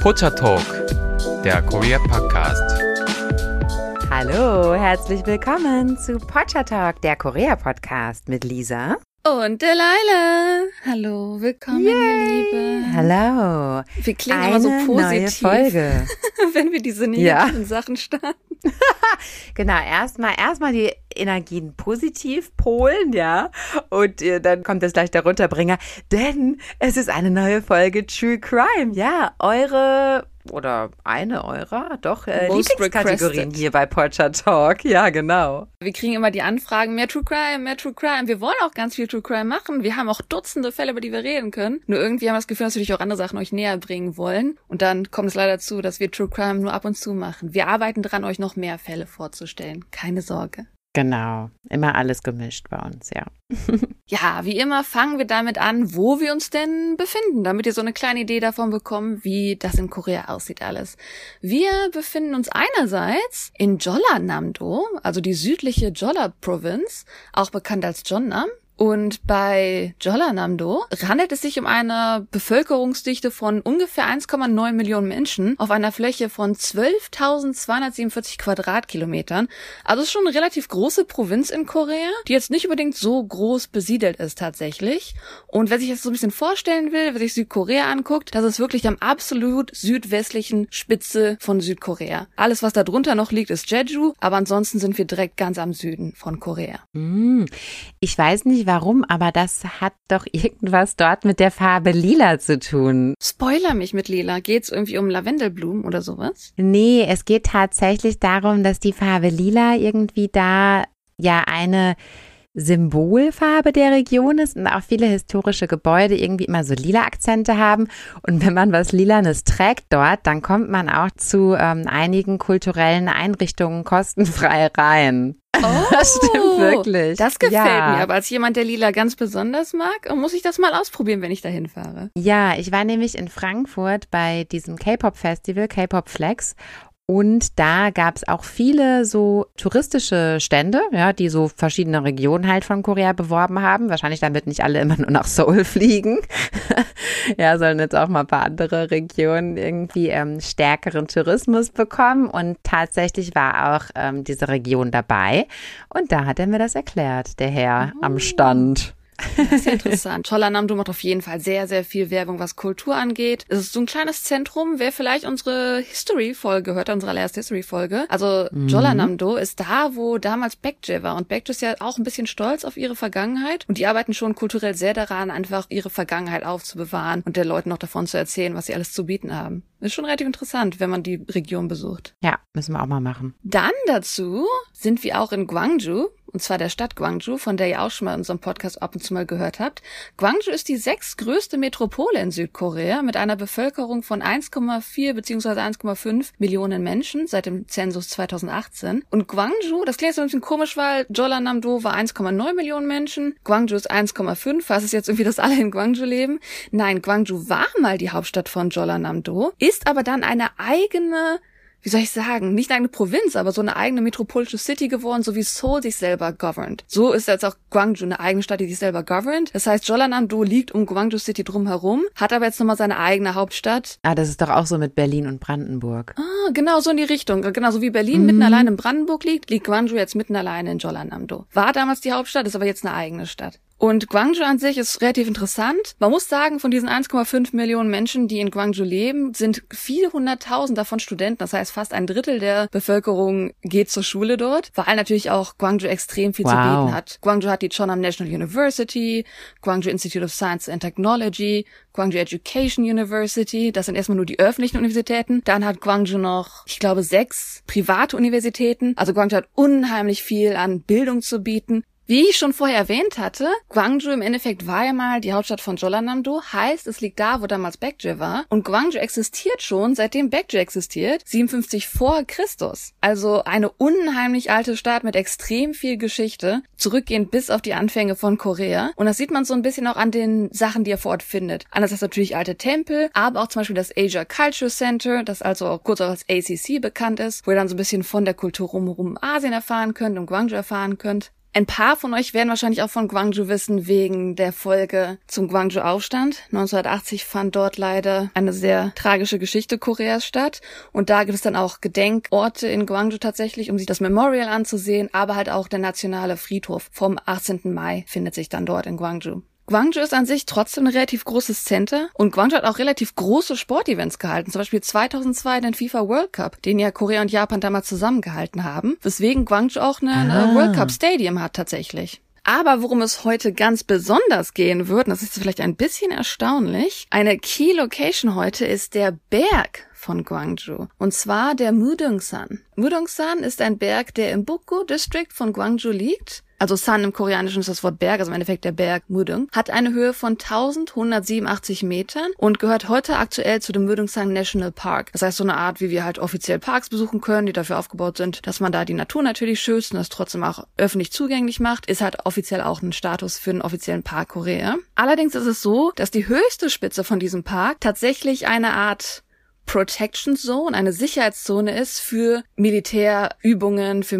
Pocha Talk, der Korea Podcast. Hallo, herzlich willkommen zu Pocha Talk, der Korea Podcast mit Lisa und Delilah. Hallo, willkommen, Yay. ihr Liebe. Hallo. Wir klingen Eine immer so positiv, neue Folge. wenn wir diese negativen ja. Sachen starten. genau, erstmal erstmal die Energien positiv polen, ja. Und äh, dann kommt es gleich der Runterbringer, denn es ist eine neue Folge True Crime, ja. Eure oder eine eurer, doch, äh, Lieblingskategorien hier bei Porcher Talk. Ja, genau. Wir kriegen immer die Anfragen, mehr True Crime, mehr True Crime. Wir wollen auch ganz viel True Crime machen. Wir haben auch Dutzende Fälle, über die wir reden können. Nur irgendwie haben wir das Gefühl, dass wir natürlich auch andere Sachen euch näher bringen wollen. Und dann kommt es leider zu, dass wir True Crime nur ab und zu machen. Wir arbeiten dran, euch noch mehr Fälle vorzustellen. Keine Sorge. Genau, immer alles gemischt bei uns, ja. ja, wie immer fangen wir damit an, wo wir uns denn befinden, damit ihr so eine kleine Idee davon bekommt, wie das in Korea aussieht alles. Wir befinden uns einerseits in Jeollanam-do, also die südliche Jeolla-Provinz, auch bekannt als Jeonnam. Und bei Jeollanam-do handelt es sich um eine Bevölkerungsdichte von ungefähr 1,9 Millionen Menschen auf einer Fläche von 12.247 Quadratkilometern. Also ist schon eine relativ große Provinz in Korea, die jetzt nicht unbedingt so groß besiedelt ist tatsächlich. Und wer sich das so ein bisschen vorstellen will, wer sich Südkorea anguckt, das ist wirklich am absolut südwestlichen Spitze von Südkorea. Alles, was da drunter noch liegt, ist Jeju, aber ansonsten sind wir direkt ganz am Süden von Korea. Hm. Ich weiß nicht, warum, aber das hat doch irgendwas dort mit der Farbe lila zu tun. Spoiler mich mit lila. Geht's irgendwie um Lavendelblumen oder sowas? Nee, es geht tatsächlich darum, dass die Farbe lila irgendwie da ja eine Symbolfarbe der Region ist und auch viele historische Gebäude irgendwie immer so lila Akzente haben. Und wenn man was Lilanes trägt dort, dann kommt man auch zu ähm, einigen kulturellen Einrichtungen kostenfrei rein. Oh, das stimmt wirklich. Das gefällt ja. mir. Aber als jemand, der Lila ganz besonders mag, muss ich das mal ausprobieren, wenn ich dahin fahre. Ja, ich war nämlich in Frankfurt bei diesem K-Pop-Festival, K-Pop Flex. Und da gab es auch viele so touristische Stände, ja, die so verschiedene Regionen halt von Korea beworben haben. Wahrscheinlich damit nicht alle immer nur nach Seoul fliegen. ja, sollen jetzt auch mal ein paar andere Regionen irgendwie ähm, stärkeren Tourismus bekommen. Und tatsächlich war auch ähm, diese Region dabei. Und da hat er mir das erklärt, der Herr oh. am Stand. Das ist ja interessant. Cholanamdo macht auf jeden Fall sehr, sehr viel Werbung, was Kultur angeht. Es ist so ein kleines Zentrum. Wer vielleicht unsere History-Folge hört, unsere allererste History-Folge. Also mhm. Ist da, wo damals Baekje war. Und Baekje ist ja auch ein bisschen stolz auf ihre Vergangenheit. Und die arbeiten schon kulturell sehr daran, einfach ihre Vergangenheit aufzubewahren und der Leuten noch davon zu erzählen, was sie alles zu bieten haben. Ist schon relativ interessant, wenn man die Region besucht. Ja, müssen wir auch mal machen. Dann dazu sind wir auch in Gwangju und zwar der Stadt Gwangju, von der ihr auch schon mal in unserem Podcast ab und zu mal gehört habt. Gwangju ist die sechstgrößte Metropole in Südkorea mit einer Bevölkerung von 1,4 bzw. 1,5 Millionen Menschen seit dem Zensus 2018. Und Gwangju, das klingt so ein bisschen komisch, weil Jeollanam-do war 1,9 Millionen Menschen, Gwangju ist 1,5. Was ist jetzt irgendwie, dass alle in Gwangju leben? Nein, Gwangju war mal die Hauptstadt von Jeollanam-do, ist aber dann eine eigene wie soll ich sagen, nicht eine Provinz, aber so eine eigene metropolische City geworden, so wie Seoul sich selber governed. So ist jetzt auch Gwangju eine eigene Stadt, die sich selber governed. Das heißt, Jeollanam-do liegt um Gwangju City drumherum, hat aber jetzt nochmal seine eigene Hauptstadt. Ah, das ist doch auch so mit Berlin und Brandenburg. Ah, genau so in die Richtung. Genau so wie Berlin mhm. mitten allein in Brandenburg liegt, liegt Gwangju jetzt mitten allein in Jeollanam-do. War damals die Hauptstadt, ist aber jetzt eine eigene Stadt. Und Gwangju an sich ist relativ interessant. Man muss sagen, von diesen 1,5 Millionen Menschen, die in Gwangju leben, sind viele hunderttausend davon Studenten. Das heißt, fast ein Drittel der Bevölkerung geht zur Schule dort, weil natürlich auch Gwangju extrem viel wow. zu bieten hat. Gwangju hat die Chonam National University, Gwangju Institute of Science and Technology, Gwangju Education University. Das sind erstmal nur die öffentlichen Universitäten. Dann hat Gwangju noch, ich glaube, sechs private Universitäten. Also Gwangju hat unheimlich viel an Bildung zu bieten. Wie ich schon vorher erwähnt hatte, Gwangju im Endeffekt war ja mal die Hauptstadt von Jeollanam-do, heißt, es liegt da, wo damals Baekje war. Und Gwangju existiert schon, seitdem Baekje existiert, 57 vor Christus. Also eine unheimlich alte Stadt mit extrem viel Geschichte, zurückgehend bis auf die Anfänge von Korea. Und das sieht man so ein bisschen auch an den Sachen, die er vor Ort findet. Anders natürlich alte Tempel, aber auch zum Beispiel das Asia Culture Center, das also auch kurz auch als ACC bekannt ist, wo ihr dann so ein bisschen von der Kultur rumherum Asien erfahren könnt und Gwangju erfahren könnt. Ein paar von euch werden wahrscheinlich auch von Gwangju wissen wegen der Folge zum Gwangju-Aufstand. 1980 fand dort leider eine sehr tragische Geschichte Koreas statt. Und da gibt es dann auch Gedenkorte in Gwangju tatsächlich, um sich das Memorial anzusehen, aber halt auch der nationale Friedhof vom 18. Mai findet sich dann dort in Gwangju. Gwangju ist an sich trotzdem ein relativ großes Center und Gwangju hat auch relativ große Sportevents gehalten, zum Beispiel 2002 den FIFA World Cup, den ja Korea und Japan damals zusammengehalten haben, weswegen Gwangju auch eine Ah. World Cup Stadium hat tatsächlich. Aber worum es heute ganz besonders gehen wird, das ist vielleicht ein bisschen erstaunlich, eine Key Location heute ist der Berg von Gwangju. Und zwar der Mudongsan. Mudongsan ist ein Berg, der im Bukgu District von Gwangju liegt. Also San im Koreanischen ist das Wort Berg, also im Endeffekt der Berg Mudong, hat eine Höhe von 1187 Metern und gehört heute aktuell zu dem Mudongsan National Park. Das heißt so eine Art, wie wir halt offiziell Parks besuchen können, die dafür aufgebaut sind, dass man da die Natur natürlich schützt und das trotzdem auch öffentlich zugänglich macht, ist halt offiziell auch ein Status für einen offiziellen Park Korea. Allerdings ist es so, dass die höchste Spitze von diesem Park tatsächlich eine Art Protection Zone, eine Sicherheitszone ist für Militärübungen, für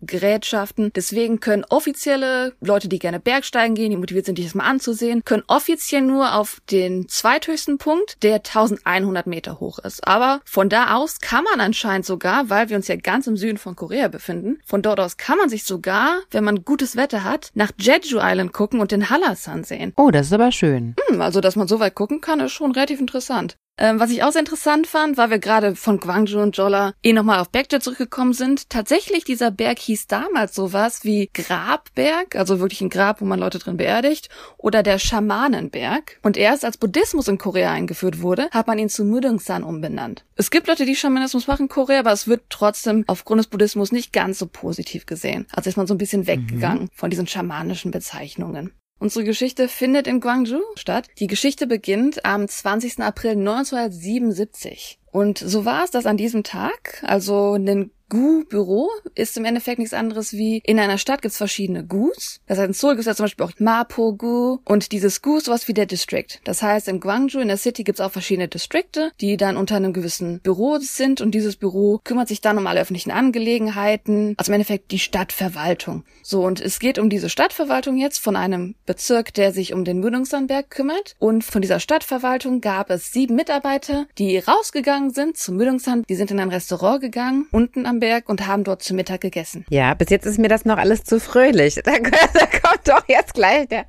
Militärgerätschaften. Deswegen können offizielle Leute, die gerne Bergsteigen gehen, die motiviert sind, sich das mal anzusehen, können offiziell nur auf den zweithöchsten Punkt, der 1100 Meter hoch ist. Aber von da aus kann man anscheinend sogar, weil wir uns ja ganz im Süden von Korea befinden, von dort aus kann man sich sogar, wenn man gutes Wetter hat, nach Jeju Island gucken und den Hallasan sehen. Oh, das ist aber schön. Hm, also, dass man so weit gucken kann, ist schon relativ interessant. Ähm, was ich auch sehr interessant fand, weil wir gerade von Gwangju und Jolla eh nochmal auf Bergjet zurückgekommen sind. Tatsächlich, dieser Berg hieß damals sowas wie Grabberg, also wirklich ein Grab, wo man Leute drin beerdigt, oder der Schamanenberg. Und erst als Buddhismus in Korea eingeführt wurde, hat man ihn zu Mudongsan umbenannt. Es gibt Leute, die Schamanismus machen in Korea, aber es wird trotzdem aufgrund des Buddhismus nicht ganz so positiv gesehen. Also ist man so ein bisschen weggegangen von diesen schamanischen Bezeichnungen. Unsere Geschichte findet in Gwangju statt. Die Geschichte beginnt am 20. April 1977. Und so war es, dass an diesem Tag, also ein Gu-Büro ist im Endeffekt nichts anderes wie, in einer Stadt gibt es verschiedene Gus. Das heißt, in Seoul gibt es ja zum Beispiel auch Mapo-Gu und dieses Gu ist sowas wie der District. Das heißt, in Gwangju, in der City, gibt es auch verschiedene Distrikte, die dann unter einem gewissen Büro sind und dieses Büro kümmert sich dann um alle öffentlichen Angelegenheiten, also im Endeffekt die Stadtverwaltung. So, und es geht um diese Stadtverwaltung jetzt von einem Bezirk, der sich um den Mudungsanberg kümmert und von dieser Stadtverwaltung gab es sieben Mitarbeiter, die rausgegangen sind zum Mudungsan, die sind in ein Restaurant gegangen, unten am Berg und haben dort zu Mittag gegessen. Ja, bis jetzt ist mir das noch alles zu fröhlich. Da, da kommt doch jetzt gleich der.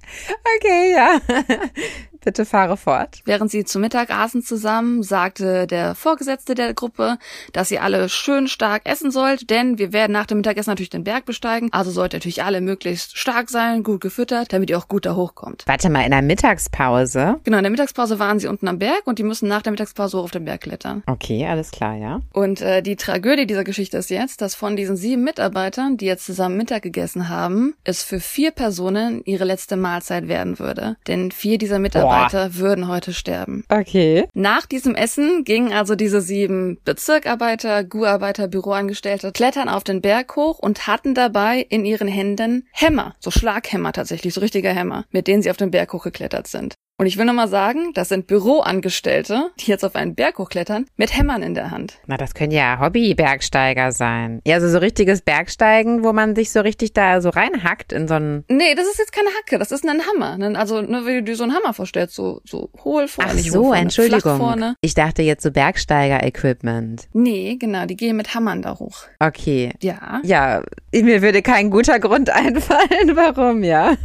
Okay, ja. Bitte fahre fort. Während sie zu Mittag aßen zusammen, sagte der Vorgesetzte der Gruppe, dass ihr alle schön stark essen sollt, denn wir werden nach dem Mittagessen natürlich den Berg besteigen, also sollt ihr natürlich alle möglichst stark sein, gut gefüttert, damit ihr auch gut da hochkommt. Warte mal, in der Mittagspause. Genau, in der Mittagspause waren sie unten am Berg und die müssen nach der Mittagspause hoch auf den Berg klettern. Okay, alles klar, ja. Und äh, die Tragödie dieser Geschichte ist jetzt, dass von diesen sieben Mitarbeitern, die jetzt zusammen Mittag gegessen haben, es für vier Personen ihre letzte Mahlzeit werden würde. Denn vier dieser Mitarbeiter würden heute sterben. Okay. Nach diesem Essen gingen also diese sieben Bezirkarbeiter, GU-Arbeiter, Büroangestellte klettern auf den Berg hoch und hatten dabei in ihren Händen Hämmer, so Schlaghämmer tatsächlich, so richtiger Hämmer, mit denen sie auf den Berg hochgeklettert sind. Und ich will nur mal sagen, das sind Büroangestellte, die jetzt auf einen Berg hochklettern, mit Hämmern in der Hand. Na, das können ja Hobby-Bergsteiger sein. Ja, also so richtiges Bergsteigen, wo man sich so richtig da so reinhackt in so einen. Nee, das ist jetzt keine Hacke, das ist ein Hammer. Also, nur wie du dir so einen Hammer vorstellst, so, so hohl vorne, Ach so, vorne, Entschuldigung. vorne. Ich dachte jetzt so Bergsteiger-Equipment. Nee, genau, die gehen mit Hammern da hoch. Okay. Ja. Ja, mir würde kein guter Grund einfallen, warum, ja.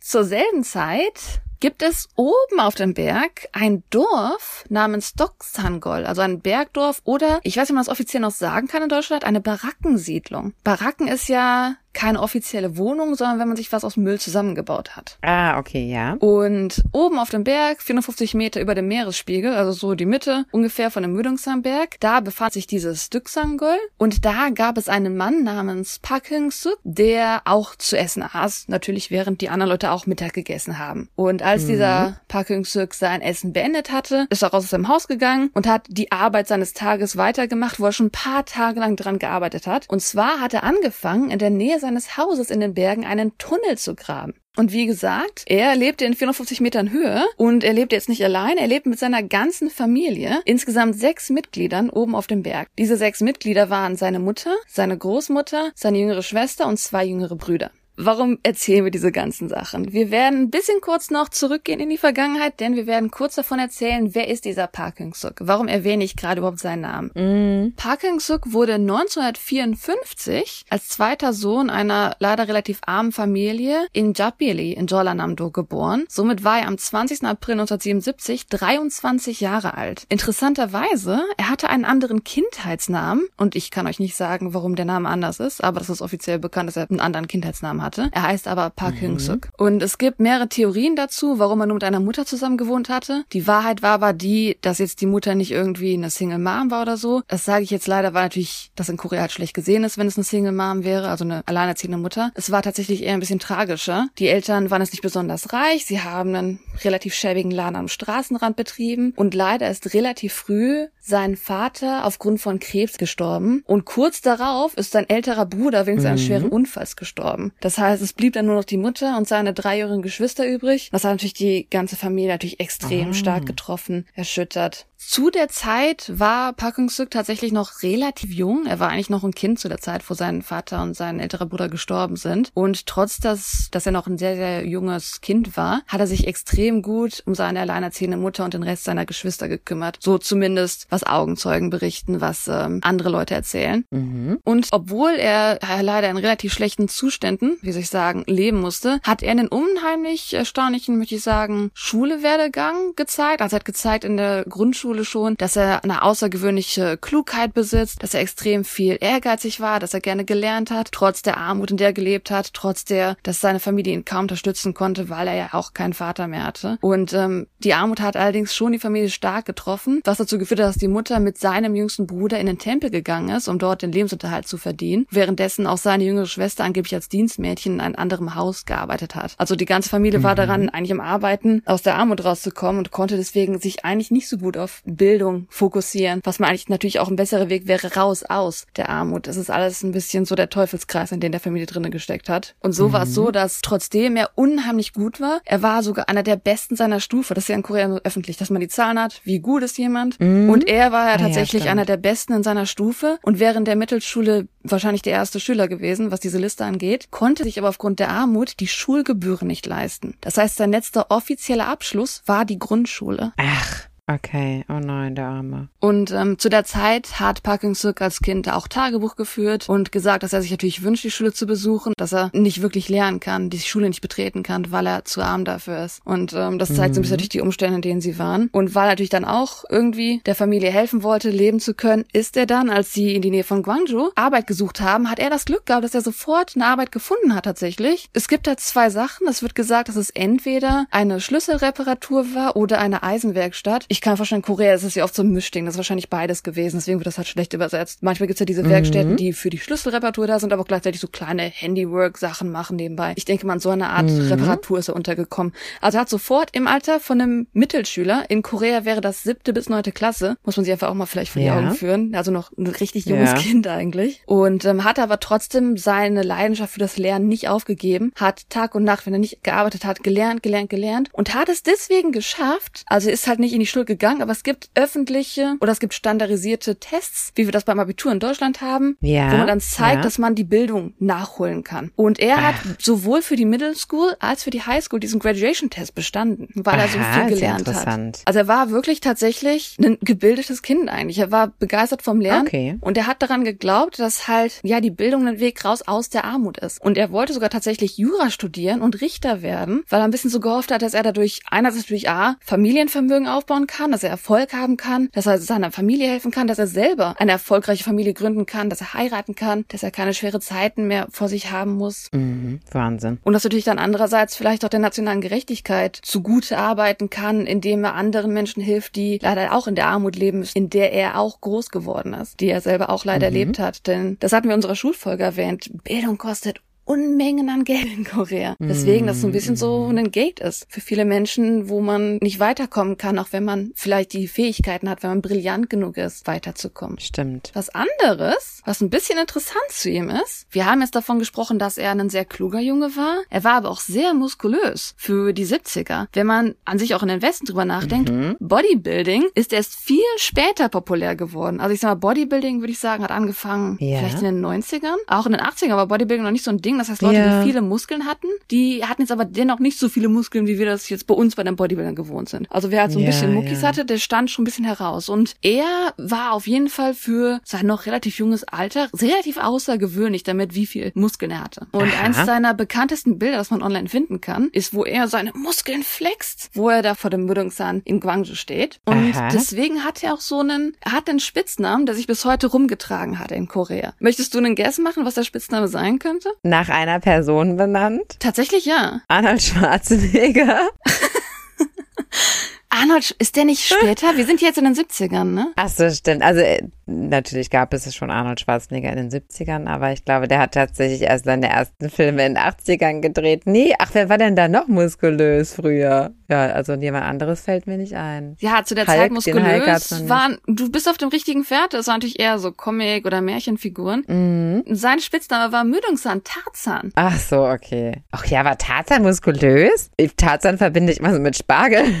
Zur selben Zeit gibt es oben auf dem Berg ein Dorf namens Doksangol, also ein Bergdorf oder, ich weiß nicht, ob man das offiziell noch sagen kann in Deutschland, eine Barackensiedlung. Baracken ist ja keine offizielle Wohnung, sondern wenn man sich was aus Müll zusammengebaut hat. Ah, okay, ja. Und oben auf dem Berg, 450 Meter über dem Meeresspiegel, also so die Mitte ungefähr von dem Müdungsamberg, da befand sich dieses Düksangol. Und da gab es einen Mann namens Park Hyung-suk, der auch zu essen aß, natürlich während die anderen Leute auch Mittag gegessen haben. Und als dieser Park Hyung-suk sein Essen beendet hatte, ist er raus aus seinem Haus gegangen und hat die Arbeit seines Tages weitergemacht, wo er schon ein paar Tage lang dran gearbeitet hat. Und zwar hat er angefangen, in der Nähe seines Hauses in den Bergen einen Tunnel zu graben. Und wie gesagt, er lebte in 450 Metern Höhe und er lebte jetzt nicht allein, er lebte mit seiner ganzen Familie, insgesamt sechs Mitgliedern oben auf dem Berg. Diese sechs Mitglieder waren seine Mutter, seine Großmutter, seine jüngere Schwester und zwei jüngere Brüder. Warum erzählen wir diese ganzen Sachen? Wir werden ein bisschen kurz noch zurückgehen in die Vergangenheit, denn wir werden kurz davon erzählen, wer ist dieser Park Hyung-suk? Warum erwähne ich gerade überhaupt seinen Namen? Mm. Park Hyung-suk wurde 1954 als zweiter Sohn einer leider relativ armen Familie in Japili in Jeollanam-do geboren. Somit war er am 20. April 1977 23 Jahre alt. Interessanterweise, er hatte einen anderen Kindheitsnamen und ich kann euch nicht sagen, warum der Name anders ist, aber das ist offiziell bekannt, dass er einen anderen Kindheitsnamen hat hatte. Er heißt aber Park mhm. Hyung-suk. Und es gibt mehrere Theorien dazu, warum er nur mit einer Mutter zusammen gewohnt hatte. Die Wahrheit war aber die, dass jetzt die Mutter nicht irgendwie eine Single Mom war oder so. Das sage ich jetzt leider, weil natürlich das in Korea halt schlecht gesehen ist, wenn es eine Single Mom wäre, also eine alleinerziehende Mutter. Es war tatsächlich eher ein bisschen tragischer. Die Eltern waren es nicht besonders reich. Sie haben einen relativ schäbigen Laden am Straßenrand betrieben und leider ist relativ früh sein Vater aufgrund von Krebs gestorben und kurz darauf ist sein älterer Bruder wegen mhm. schweren Unfalls gestorben. Das heißt, es blieb dann nur noch die Mutter und seine dreijährigen Geschwister übrig. Das hat natürlich die ganze Familie natürlich extrem ah. stark getroffen, erschüttert. Zu der Zeit war Park tatsächlich noch relativ jung. Er war eigentlich noch ein Kind zu der Zeit, wo sein Vater und sein älterer Bruder gestorben sind. Und trotz dass, dass er noch ein sehr, sehr junges Kind war, hat er sich extrem gut um seine alleinerziehende Mutter und den Rest seiner Geschwister gekümmert. So zumindest, was Augenzeugen berichten, was ähm, andere Leute erzählen. Mhm. Und obwohl er leider in relativ schlechten Zuständen, wie soll ich sagen, leben musste, hat er einen unheimlich erstaunlichen, möchte ich sagen, Schulewerdegang gezeigt. Also er hat gezeigt in der Grundschule, Grundschule schon, dass er eine außergewöhnliche Klugheit besitzt, dass er extrem viel ehrgeizig war, dass er gerne gelernt hat, trotz der Armut, in der er gelebt hat, trotz der, dass seine Familie ihn kaum unterstützen konnte, weil er ja auch keinen Vater mehr hatte. Und ähm, die Armut hat allerdings schon die Familie stark getroffen, was dazu geführt hat, dass die Mutter mit seinem jüngsten Bruder in den Tempel gegangen ist, um dort den Lebensunterhalt zu verdienen, währenddessen auch seine jüngere Schwester angeblich als Dienstmädchen in einem anderen Haus gearbeitet hat. Also die ganze Familie mhm. war daran, eigentlich am Arbeiten, aus der Armut rauszukommen und konnte deswegen sich eigentlich nicht so gut auf Bildung fokussieren, was man eigentlich natürlich auch ein besserer Weg wäre, raus aus der Armut. Es ist alles ein bisschen so der Teufelskreis, in den der Familie drinnen gesteckt hat. Und so mhm. war es so, dass trotzdem er unheimlich gut war, er war sogar einer der Besten seiner Stufe. Das ist ja in Korea öffentlich, dass man die Zahlen hat, wie gut ist jemand. Mhm. Und er war ja tatsächlich ah, ja, einer der Besten in seiner Stufe und während der Mittelschule wahrscheinlich der erste Schüler gewesen, was diese Liste angeht, konnte sich aber aufgrund der Armut die Schulgebühren nicht leisten. Das heißt, sein letzter offizieller Abschluss war die Grundschule. Ach. Okay, oh nein, der Arme. Und ähm, zu der Zeit hat Park Hyung-suk als Kind auch Tagebuch geführt und gesagt, dass er sich natürlich wünscht, die Schule zu besuchen, dass er nicht wirklich lernen kann, die Schule nicht betreten kann, weil er zu arm dafür ist. Und ähm, das zeigt mhm. so ein bisschen natürlich die Umstände, in denen sie waren. Und weil er natürlich dann auch irgendwie der Familie helfen wollte, leben zu können, ist er dann, als sie in die Nähe von Gwangju Arbeit gesucht haben, hat er das Glück gehabt, dass er sofort eine Arbeit gefunden hat tatsächlich. Es gibt da zwei Sachen. Es wird gesagt, dass es entweder eine Schlüsselreparatur war oder eine Eisenwerkstatt. Ich ich kann vorstellen, Korea ist es ja oft so ein Mischding. Das ist wahrscheinlich beides gewesen. Deswegen wird das halt schlecht übersetzt. Manchmal gibt's ja diese Werkstätten, mhm. die für die Schlüsselreparatur da sind, aber auch gleichzeitig so kleine Handywork-Sachen machen nebenbei. Ich denke mal, so eine Art mhm. Reparatur ist er untergekommen. Also er hat sofort im Alter von einem Mittelschüler, in Korea wäre das siebte bis neunte Klasse, muss man sich einfach auch mal vielleicht vor die Augen führen. Also noch ein richtig junges ja. Kind eigentlich. Und ähm, hat aber trotzdem seine Leidenschaft für das Lernen nicht aufgegeben, hat Tag und Nacht, wenn er nicht gearbeitet hat, gelernt, gelernt, gelernt und hat es deswegen geschafft, also ist halt nicht in die Schule gegangen, aber es gibt öffentliche oder es gibt standardisierte Tests, wie wir das beim Abitur in Deutschland haben, ja, wo man dann zeigt, ja. dass man die Bildung nachholen kann. Und er Ach. hat sowohl für die Middle School als für die High School diesen Graduation Test bestanden, weil Aha, er so viel gelernt hat. Also er war wirklich tatsächlich ein gebildetes Kind eigentlich. Er war begeistert vom Lernen okay. und er hat daran geglaubt, dass halt ja die Bildung ein Weg raus aus der Armut ist. Und er wollte sogar tatsächlich Jura studieren und Richter werden, weil er ein bisschen so gehofft hat, dass er dadurch einerseits durch A Familienvermögen aufbauen kann dass er Erfolg haben kann, dass er seiner Familie helfen kann, dass er selber eine erfolgreiche Familie gründen kann, dass er heiraten kann, dass er keine schwere Zeiten mehr vor sich haben muss. Mhm, Wahnsinn. Und dass natürlich dann andererseits vielleicht auch der nationalen Gerechtigkeit zugute arbeiten kann, indem er anderen Menschen hilft, die leider auch in der Armut leben, in der er auch groß geworden ist, die er selber auch leider mhm. erlebt hat. Denn das hatten wir in unserer Schulfolge erwähnt. Bildung kostet Unmengen an Geld in Korea. Deswegen, dass so ein bisschen so ein Gate ist für viele Menschen, wo man nicht weiterkommen kann, auch wenn man vielleicht die Fähigkeiten hat, wenn man brillant genug ist, weiterzukommen. Stimmt. Was anderes, was ein bisschen interessant zu ihm ist, wir haben jetzt davon gesprochen, dass er ein sehr kluger Junge war. Er war aber auch sehr muskulös für die 70er. Wenn man an sich auch in den Westen drüber nachdenkt, Mhm. Bodybuilding ist erst viel später populär geworden. Also ich sag mal, Bodybuilding, würde ich sagen, hat angefangen Ja. vielleicht in den 90ern. Auch in den 80ern war Bodybuilding noch nicht so ein Ding. Das heißt, Leute, Ja. die viele Muskeln hatten, die hatten jetzt aber dennoch nicht so viele Muskeln, wie wir das jetzt bei uns bei den Bodybuildern gewohnt sind. Also wer halt so ein Ja, bisschen Muckis ja. hatte, der stand schon ein bisschen heraus. Und er war auf jeden Fall für sein noch relativ junges Alter relativ außergewöhnlich damit, wie viel Muskeln er hatte. Und Aha. eins seiner bekanntesten Bilder, das man online finden kann, ist, wo er seine Muskeln flext, wo er da vor dem Mudongsan in Gwangju steht. Und Aha. deswegen hat er auch so einen, er hat einen Spitznamen, der sich bis heute rumgetragen hat in Korea. Möchtest du einen Guess machen, was der Spitzname sein könnte? Nach einer Person benannt. Tatsächlich ja. Arnold Schwarzenegger. Arnold, ist der nicht später? Wir sind jetzt in den 70ern, ne? Ach so, stimmt. Also äh, natürlich gab es schon Arnold Schwarzenegger in den 70ern, aber ich glaube, der hat tatsächlich erst seine ersten Filme in den 80ern gedreht. Nee, ach, wer war denn da noch muskulös früher? Ja, also jemand anderes fällt mir nicht ein. Ja, zu der Hulk, Zeit muskulös waren, du bist auf dem richtigen Pferd, das war natürlich eher so Comic- oder Märchenfiguren. Mhm. Sein Spitzname war Müdungsan Tarzan. Ach so, okay. Ach ja, war Tarzan muskulös? Tarzan verbinde ich immer so mit Spargel.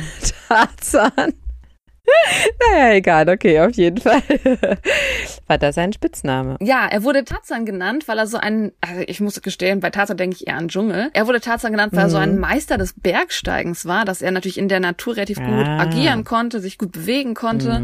Tarzan. Naja, egal, okay, auf jeden Fall. War das ein Spitzname? Ja, er wurde Tarzan genannt, weil er so ein, also ich muss gestehen, bei Tarzan denke ich eher an Dschungel. Er wurde Tarzan genannt, weil er so ein Meister des Bergsteigens war, dass er natürlich in der Natur relativ gut Ah. agieren konnte, sich gut bewegen konnte.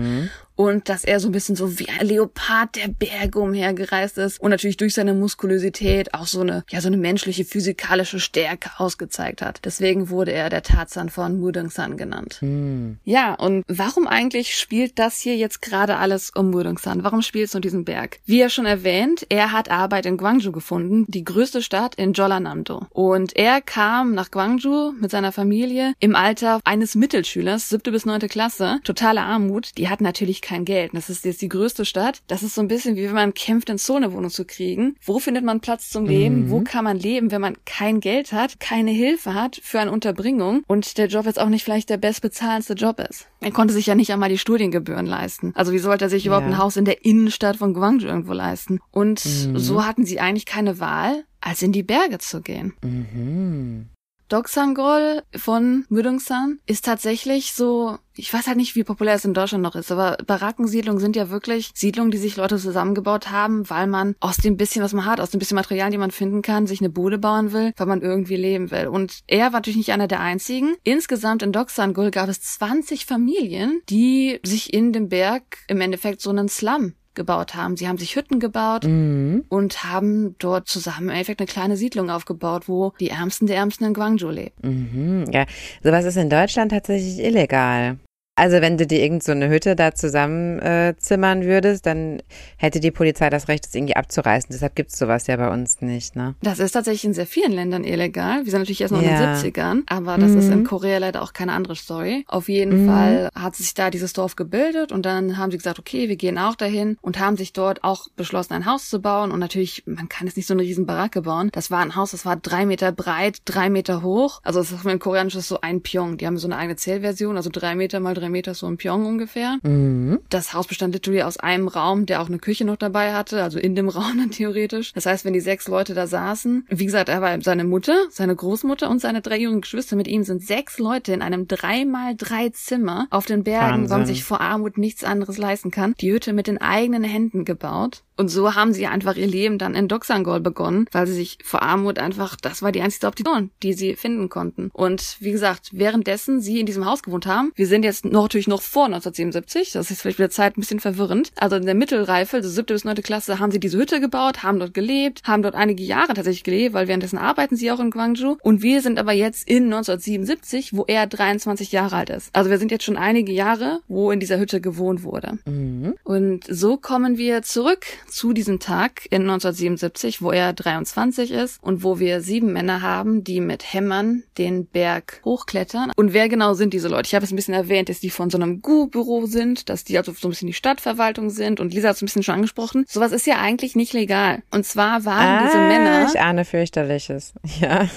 Und dass er so ein bisschen so wie ein Leopard der Berge umhergereist ist und natürlich durch seine Muskulosität auch so eine, ja, so eine menschliche physikalische Stärke ausgezeigt hat. Deswegen wurde er der Tarzan von Mudongsan genannt. Hm. Ja, und warum eigentlich spielt das hier jetzt gerade alles um Mudongsan? Warum spielt es um diesen Berg? Wie ja schon erwähnt, er hat Arbeit in Gwangju gefunden, die größte Stadt in Jeollanam-do. Und er kam nach Gwangju mit seiner Familie im Alter eines Mittelschülers, siebte bis neunte Klasse. Totale Armut. Die hatten natürlich kein Geld. Das ist jetzt die größte Stadt. Das ist so ein bisschen wie wenn man kämpft, in so eine Wohnung zu kriegen. Wo findet man Platz zum Leben? Wo kann man leben, wenn man kein Geld hat, keine Hilfe hat für eine Unterbringung und der Job jetzt auch nicht vielleicht der bestbezahlendste Job ist? Er konnte sich ja nicht einmal die Studiengebühren leisten. Also wie sollte er sich überhaupt Ja. ein Haus in der Innenstadt von Gwangju irgendwo leisten? Und so hatten sie eigentlich keine Wahl, als in die Berge zu gehen. Mhm. Doksangol von Müdungsan ist tatsächlich so, ich weiß halt nicht, wie populär es in Deutschland noch ist, aber Barackensiedlungen sind ja wirklich Siedlungen, die sich Leute zusammengebaut haben, weil man aus dem bisschen, was man hat, aus dem bisschen Material, die man finden kann, sich eine Bude bauen will, weil man irgendwie leben will. Und er war natürlich nicht einer der einzigen. Insgesamt in Doksangol gab es 20 Familien, die sich in dem Berg im Endeffekt so einen Slum gebaut haben. Sie haben sich Hütten gebaut Mhm. und haben dort zusammen im Endeffekt eine kleine Siedlung aufgebaut, wo die Ärmsten der Ärmsten in Gwangju leben. Mhm. Ja, sowas ist in Deutschland tatsächlich illegal. Also wenn du dir irgend so eine Hütte da zusammen äh, würdest, dann hätte die Polizei das Recht, das irgendwie abzureißen. Deshalb gibt's sowas ja bei uns nicht, ne? Das ist tatsächlich in sehr vielen Ländern illegal. Wir sind natürlich erst noch in Ja. den 70ern, aber das ist in Mhm. Korea leider auch keine andere Story. Auf jeden Mhm. Fall hat sich da dieses Dorf gebildet und dann haben sie gesagt, okay, wir gehen auch dahin und haben sich dort auch beschlossen, ein Haus zu bauen. Und natürlich, man kann jetzt nicht so eine riesen Baracke bauen. Das war ein Haus, das war drei Meter breit, drei Meter hoch. Also das ist in Koreanisch ist so ein Pyong. Die haben so eine eigene Zählversion, also drei Meter mal drei Meter, so ein Pyong ungefähr. Mhm. Das Haus bestand literally aus einem Raum, der auch eine Küche noch dabei hatte, also in dem Raum dann theoretisch. Das heißt, wenn die sechs Leute da saßen, wie gesagt, er war seine Mutter, seine Großmutter und seine drei jungen Geschwister. Mit ihm sind sechs Leute in einem drei mal drei Zimmer auf den Bergen, weil man Wahnsinn. sich vor Armut nichts anderes leisten kann, die Hütte mit den eigenen Händen gebaut. Und so haben sie einfach ihr Leben dann in Doksangol begonnen, weil sie sich vor Armut einfach, das war die einzige Option, die sie finden konnten. Und wie gesagt, währenddessen sie in diesem Haus gewohnt haben, wir sind jetzt noch, natürlich noch vor 1977, das ist vielleicht mit der Zeit ein bisschen verwirrend. Also in der Mittelreife, also siebte bis neunte Klasse, haben sie diese Hütte gebaut, haben dort gelebt, haben dort einige Jahre tatsächlich gelebt, weil währenddessen arbeiten sie auch in Gwangju. Und wir sind aber jetzt in 1977, wo er 23 Jahre alt ist. Also wir sind jetzt schon einige Jahre, wo in dieser Hütte gewohnt wurde. Mhm. Und so kommen wir zurück zu diesem Tag in 1977, wo er 23 ist und wo wir sieben Männer haben, die mit Hämmern den Berg hochklettern. Und wer genau sind diese Leute? Ich habe es ein bisschen erwähnt, dass die von so einem GU-Büro sind, dass die also so ein bisschen die Stadtverwaltung sind und Lisa hat es ein bisschen schon angesprochen. Sowas ist ja eigentlich nicht legal. Und zwar waren ah, diese Männer. Ich ahne fürchterliches. Ja.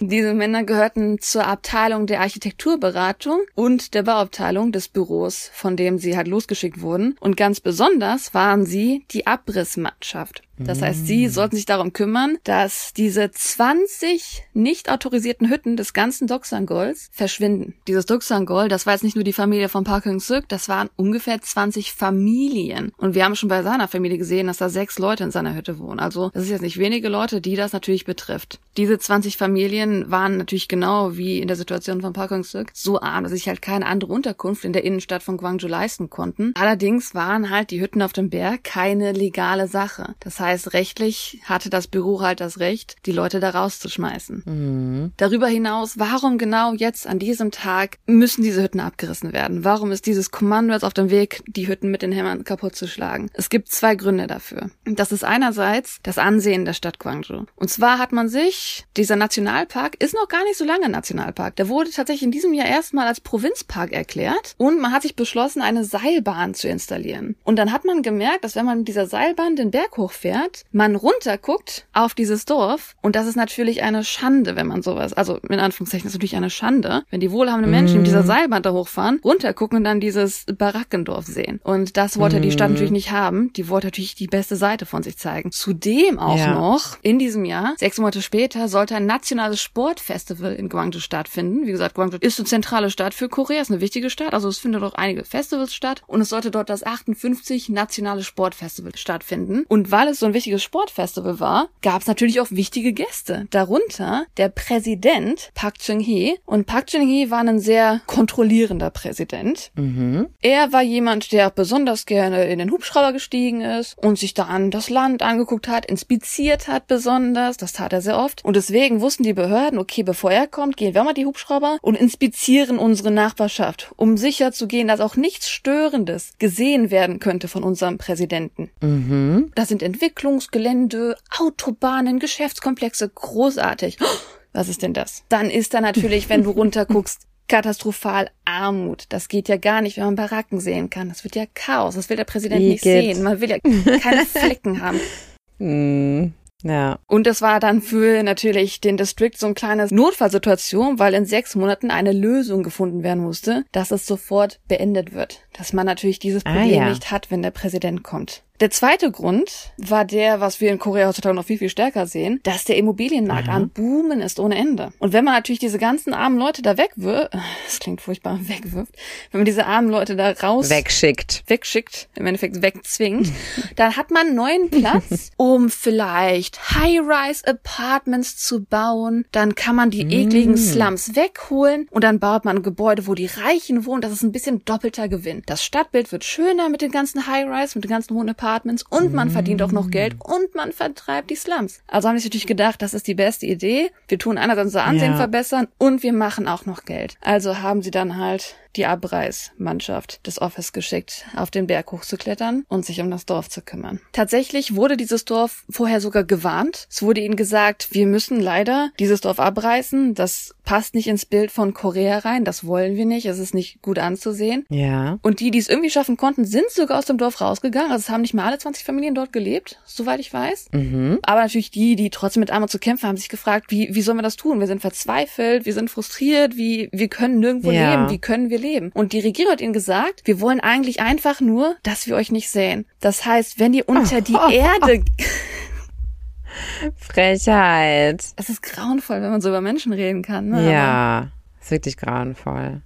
Diese Männer gehörten zur Abteilung der Architekturberatung und der Bauabteilung des Büros, von dem sie halt losgeschickt wurden. Und ganz besonders waren sie die Abrissmannschaft. Das heißt, sie sollten sich darum kümmern, dass diese 20 nicht autorisierten Hütten des ganzen Doksangols verschwinden. Dieses Doksangol, das war jetzt nicht nur die Familie von Park Hyung-suk, das waren ungefähr 20 Familien. Und wir haben schon bei seiner Familie gesehen, dass da sechs Leute in seiner Hütte wohnen. Also das ist jetzt nicht wenige Leute, die das natürlich betrifft. Diese 20 Familien waren natürlich genau wie in der Situation von Park Hyung-suk so arm, dass sich halt keine andere Unterkunft in der Innenstadt von Gwangju leisten konnten. Allerdings waren halt die Hütten auf dem Berg keine legale Sache. Das heißt, heißt, rechtlich hatte das Büro halt das Recht, die Leute da rauszuschmeißen. Mhm. Darüber hinaus, warum genau jetzt an diesem Tag müssen diese Hütten abgerissen werden? Warum ist dieses Kommando jetzt auf dem Weg, die Hütten mit den Hämmern kaputt zu schlagen? Es gibt zwei Gründe dafür. Das ist einerseits das Ansehen der Stadt Guangzhou. Und zwar hat man sich, dieser Nationalpark ist noch gar nicht so lange Nationalpark. Der wurde tatsächlich in diesem Jahr erstmal als Provinzpark erklärt und man hat sich beschlossen, eine Seilbahn zu installieren. Und dann hat man gemerkt, dass wenn man mit dieser Seilbahn den Berg hochfährt, fährt, man runterguckt auf dieses Dorf und das ist natürlich eine Schande, wenn man sowas, also in Anführungszeichen ist natürlich eine Schande, wenn die wohlhabenden Menschen mm. mit dieser Seilbahn da hochfahren, runtergucken und dann dieses Barackendorf sehen. Und das wollte mm. die Stadt mhm. natürlich nicht haben. Die wollte natürlich die beste Seite von sich zeigen. Zudem auch ja. noch, in diesem Jahr, sechs Monate später, sollte ein nationales Sportfestival in Guangzhou stattfinden. Wie gesagt, Guangzhou ist eine zentrale Stadt für Korea, ist eine wichtige Stadt, also es findet auch einige Festivals statt und es sollte dort das 58 nationale Sportfestival stattfinden. Und weil es so ein wichtiges Sportfestival war, gab es natürlich auch wichtige Gäste. Darunter der Präsident Park Chung-hee. Und Park Chung-hee war ein sehr kontrollierender Präsident. Mhm. Er war jemand, der besonders gerne in den Hubschrauber gestiegen ist und sich dann das Land angeguckt hat, inspiziert hat besonders. Das tat er sehr oft. Und deswegen wussten die Behörden, okay, bevor er kommt, gehen wir mal die Hubschrauber und inspizieren unsere Nachbarschaft, um sicher zu gehen, dass auch nichts Störendes gesehen werden könnte von unserem Präsidenten. Mhm. Das sind Entwicklungen Entwicklungsgelände, Autobahnen, Geschäftskomplexe, großartig. Was ist denn das? Dann ist da natürlich, wenn du runterguckst, katastrophal Armut. Das geht ja gar nicht, wenn man Baracken sehen kann. Das wird ja Chaos. Das will der Präsident Wie nicht geht's? sehen. Man will ja keine Flecken haben. Mm. Ja. Und das war dann für natürlich den District so ein kleines Notfallsituation, weil in sechs Monaten eine Lösung gefunden werden musste, dass es sofort beendet wird. Dass man natürlich dieses ah, Problem ah, ja. nicht hat, wenn der Präsident kommt. Der zweite Grund war der, was wir in Korea heutzutage noch viel, viel stärker sehen, dass der Immobilienmarkt am Boomen ist ohne Ende. Und wenn man natürlich diese ganzen armen Leute da wegwirft, das klingt furchtbar, wegwirft, wenn man diese armen Leute da raus... Wegschickt. Wegschickt, im Endeffekt wegzwingt, dann hat man neuen Platz, um vielleicht High-Rise-Apartments zu bauen. Dann kann man die ekligen mm. Slums wegholen und dann baut man ein Gebäude, wo die Reichen wohnen. Das ist ein bisschen doppelter Gewinn. Das Stadtbild wird schöner mit den ganzen High-Rise, mit den ganzen hohen Apartments Apartments und man verdient auch noch Geld und man vertreibt die Slums. Also haben die sich natürlich gedacht, das ist die beste Idee. Wir tun einerseits unser Ansehen ja. verbessern und wir machen auch noch Geld. Also haben sie dann halt die Abreißmannschaft des Office geschickt, auf den Berg hochzuklettern und sich um das Dorf zu kümmern. Tatsächlich wurde dieses Dorf vorher sogar gewarnt. Es wurde ihnen gesagt, wir müssen leider dieses Dorf abreißen. Das passt nicht ins Bild von Korea rein. Das wollen wir nicht. Es ist nicht gut anzusehen. Ja. Und die, die es irgendwie schaffen konnten, sind sogar aus dem Dorf rausgegangen. Also es haben nicht mal alle 20 Familien dort gelebt, soweit ich weiß. Mhm. Aber natürlich die, die trotzdem mit Armut zu kämpfen, haben sich gefragt, wie, wie sollen wir das tun? Wir sind verzweifelt, wir sind frustriert, wie, wir können nirgendwo ja. leben, wie können wir leben? Und die Regierung hat ihnen gesagt, wir wollen eigentlich einfach nur, dass wir euch nicht sehen. Das heißt, wenn ihr unter die Erde Frechheit. Es ist grauenvoll, wenn man so über Menschen reden kann. Ne? Ja, ist wirklich grauenvoll.